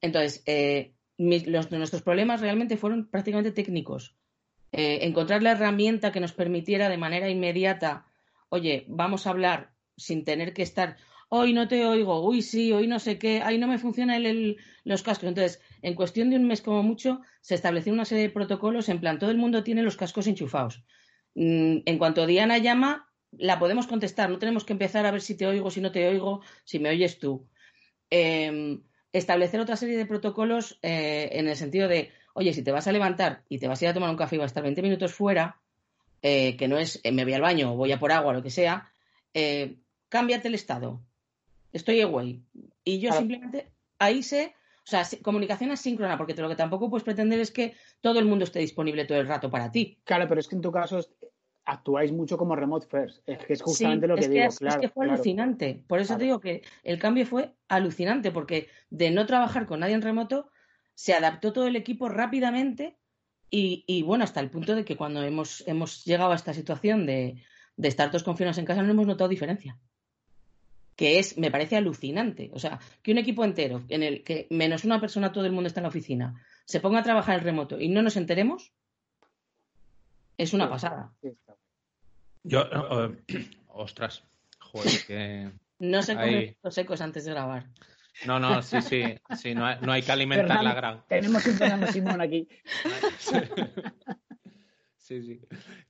Entonces, eh, nuestros problemas realmente fueron prácticamente técnicos. Eh, encontrar la herramienta que nos permitiera de manera inmediata, oye, vamos a hablar sin tener que estar, hoy no te oigo, uy sí, hoy no sé qué, ahí no me funcionan los cascos. Entonces, en cuestión de un mes como mucho, se estableció una serie de protocolos, en plan, todo el mundo tiene los cascos enchufados. Mm, en cuanto Diana llama, la podemos contestar, no tenemos que empezar a ver si te oigo, si no te oigo, si me oyes tú. Em, establecer otra serie de protocolos eh, en el sentido de, oye, si te vas a levantar y te vas a ir a tomar un café y vas a estar 20 minutos fuera, eh, que no es eh, me voy al baño o voy a por agua lo que sea, cámbiate el estado estoy away. Y yo simplemente ahí sé, o sea, comunicación asíncrona, porque lo que tampoco puedes pretender es que todo el mundo esté disponible todo el rato para ti. Claro, pero es que en tu caso actuáis mucho como remote first. Es que es justamente lo que, digo. Es, claro, es que fue alucinante. Por eso te digo que el cambio fue alucinante, porque de no trabajar con nadie en remoto, se adaptó todo el equipo rápidamente y, bueno, hasta el punto de que cuando hemos, hemos llegado a esta situación de, de estar todos confinados en casa no hemos notado diferencia que es, me parece alucinante. O sea, que un equipo entero, en el que menos una persona todo el mundo está en la oficina, se ponga a trabajar en remoto y no nos enteremos, es una pasada. Yo, ostras, joder, que... No se comen los secos antes de grabar. No, no, sí, sí, sí no, hay, no hay que alimentar la gran. Tenemos un programa Simón aquí. Sí, sí.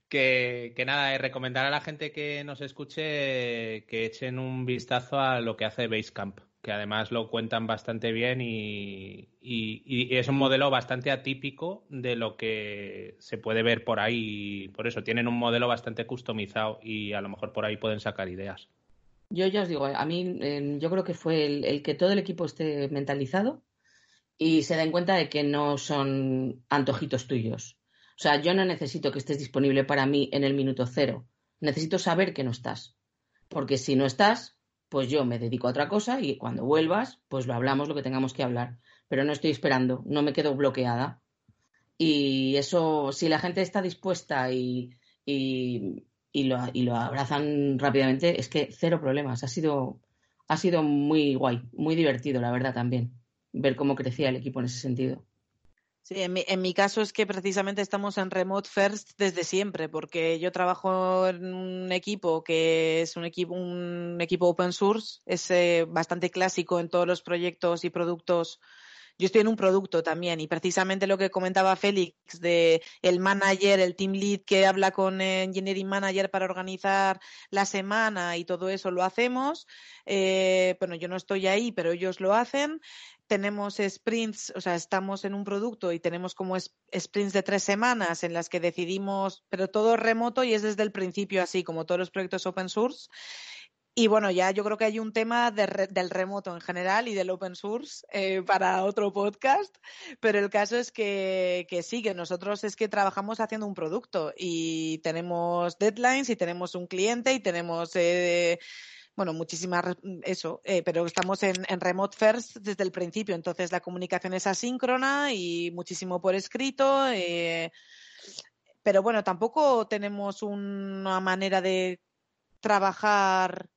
Que, nada, recomendar a la gente que nos escuche que echen un vistazo a lo que hace Basecamp, que además lo cuentan bastante bien y, es un modelo bastante atípico de lo que se puede ver por ahí. Por eso tienen un modelo bastante customizado y a lo mejor por ahí pueden sacar ideas. Yo ya os digo, a mí eh, yo creo que fue el que todo el equipo esté mentalizado y se den cuenta de que no son antojitos tuyos o sea, yo no necesito que estés disponible para mí en el minuto cero. Necesito saber que no estás. Porque si no estás, pues yo me dedico a otra cosa y cuando vuelvas, pues lo hablamos lo que tengamos que hablar. Pero no estoy esperando, no me quedo bloqueada. Y eso, si la gente está dispuesta y, y, lo, y lo abrazan rápidamente, es que cero problemas. Ha sido, ha sido muy guay, muy divertido, la verdad, también, ver cómo crecía el equipo en ese sentido. Sí, en mi, en mi, caso es que precisamente estamos en remote first desde siempre, porque yo trabajo en un equipo que es un equipo, un equipo open source, es eh, bastante clásico en todos los proyectos y productos yo estoy en un producto también y precisamente lo que comentaba Félix de el manager, el team lead que habla con engineering manager para organizar la semana y todo eso lo hacemos. Eh, bueno, yo no estoy ahí, pero ellos lo hacen tenemos sprints, o sea, estamos en un producto y tenemos como sprints de tres semanas en las que decidimos, pero todo remoto y es desde el principio así, como todos los proyectos open source. Y bueno, ya yo creo que hay un tema del remoto en general y del open source eh, para otro podcast, pero el caso es que, que sí, que nosotros es que trabajamos haciendo un producto y tenemos deadlines y tenemos un cliente y tenemos... Eh, bueno, muchísimas, eso, eh, pero estamos en, en, remote first desde el principio, entonces la comunicación es asíncrona y muchísimo por escrito, eh, pero bueno, tampoco tenemos una manera de trabajar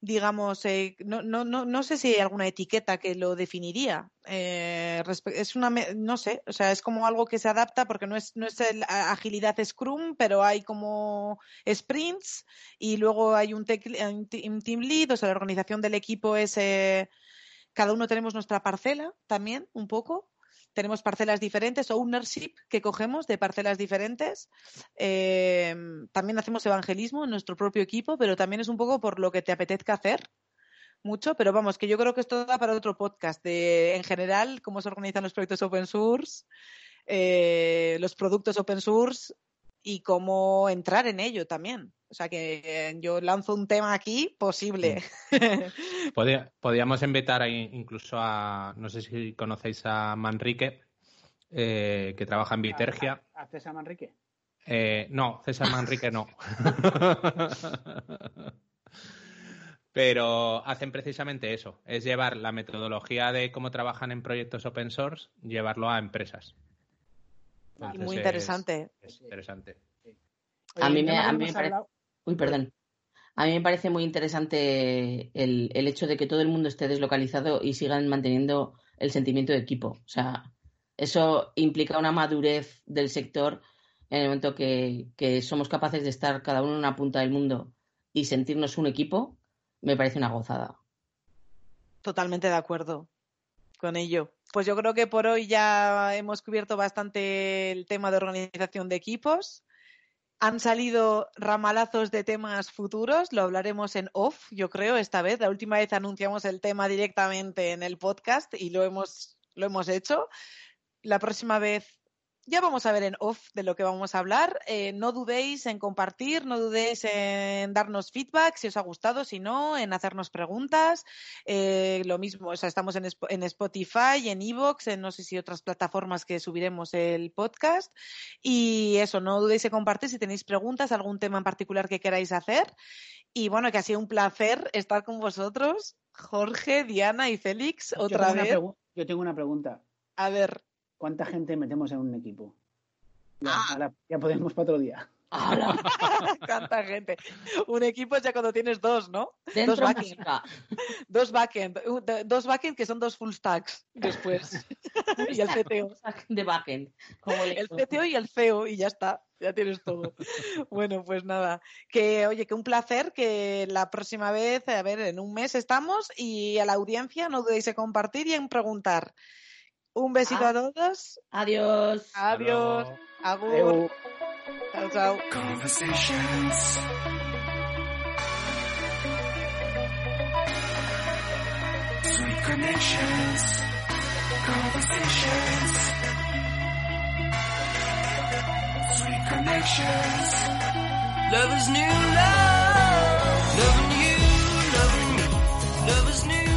digamos, eh, no, no, no, sé si hay alguna etiqueta que lo definiría. Eh, es una, no sé, o sea, es como algo que se adapta porque no es, no es el, agilidad Scrum, pero hay como sprints y luego hay un, un team lead, o sea, la organización del equipo es, eh, cada uno tenemos nuestra parcela también, un poco tenemos parcelas diferentes, ownership que cogemos de parcelas diferentes. Eh, también hacemos evangelismo en nuestro propio equipo, pero también es un poco por lo que te apetezca hacer mucho, pero vamos, que yo creo que esto da para otro podcast de, en general, cómo se organizan los proyectos open source, eh, los productos open source y cómo entrar en ello también. O sea que yo lanzo un tema aquí posible. podríamos invitar incluso a, no sé si conocéis a Manrique, eh, que trabaja en Vitergia. ¿A, César Manrique? Eh, no, César Manrique no. Pero hacen precisamente eso, es llevar la metodología de cómo trabajan en proyectos open source, llevarlo a empresas. muy interesante. Es, interesante. a mí me, parece... Uy, perdón. A mí me parece muy interesante el, hecho de que todo el mundo esté deslocalizado y sigan manteniendo el sentimiento de equipo. O sea, eso implica una madurez del sector en el momento que, que, somos capaces de estar cada uno en una punta del mundo y sentirnos un equipo, me parece una gozada. Totalmente de acuerdo con ello. Pues yo creo que por hoy ya hemos cubierto bastante el tema de organización de equipos. Han salido ramalazos de temas futuros, lo hablaremos en off, yo creo, esta vez. La última vez anunciamos el tema directamente en el podcast y lo hemos, lo hemos hecho. La próxima vez ya vamos a ver en off de lo que vamos a hablar. Eh, no dudéis en compartir, no dudéis en darnos feedback si os ha gustado, si no, en hacernos preguntas. Eh, lo mismo, o sea, estamos en, en Spotify, en Evox, en no sé si otras plataformas que subiremos el podcast. Y eso, no dudéis en compartir si tenéis preguntas, algún tema en particular que queráis hacer. Y bueno, que ha sido un placer estar con vosotros, Jorge, Diana y Félix, otra vez. Yo tengo una pregunta. A ver. ¿Cuánta gente metemos en un equipo? Ya, ah. ya podemos para otro día. ¿Cuánta gente? Un equipo es ya cuando tienes dos, ¿no? dos backend. dos backend. Dos backend que son dos full stacks después. y el CTO. De backend. el CTO y el CEO y ya está. Ya tienes todo. bueno, pues nada. Que, oye, que un placer que la próxima vez, a ver, en un mes estamos y a la audiencia no dudéis en compartir y en preguntar. Un besito ah. a todos. Adiós. Adiós. Agur. Adiós. Chao, chao. Conversations. Sweet connections. Conversations. Sweet connections. Love is new love. Loving you, loving me. Love is new.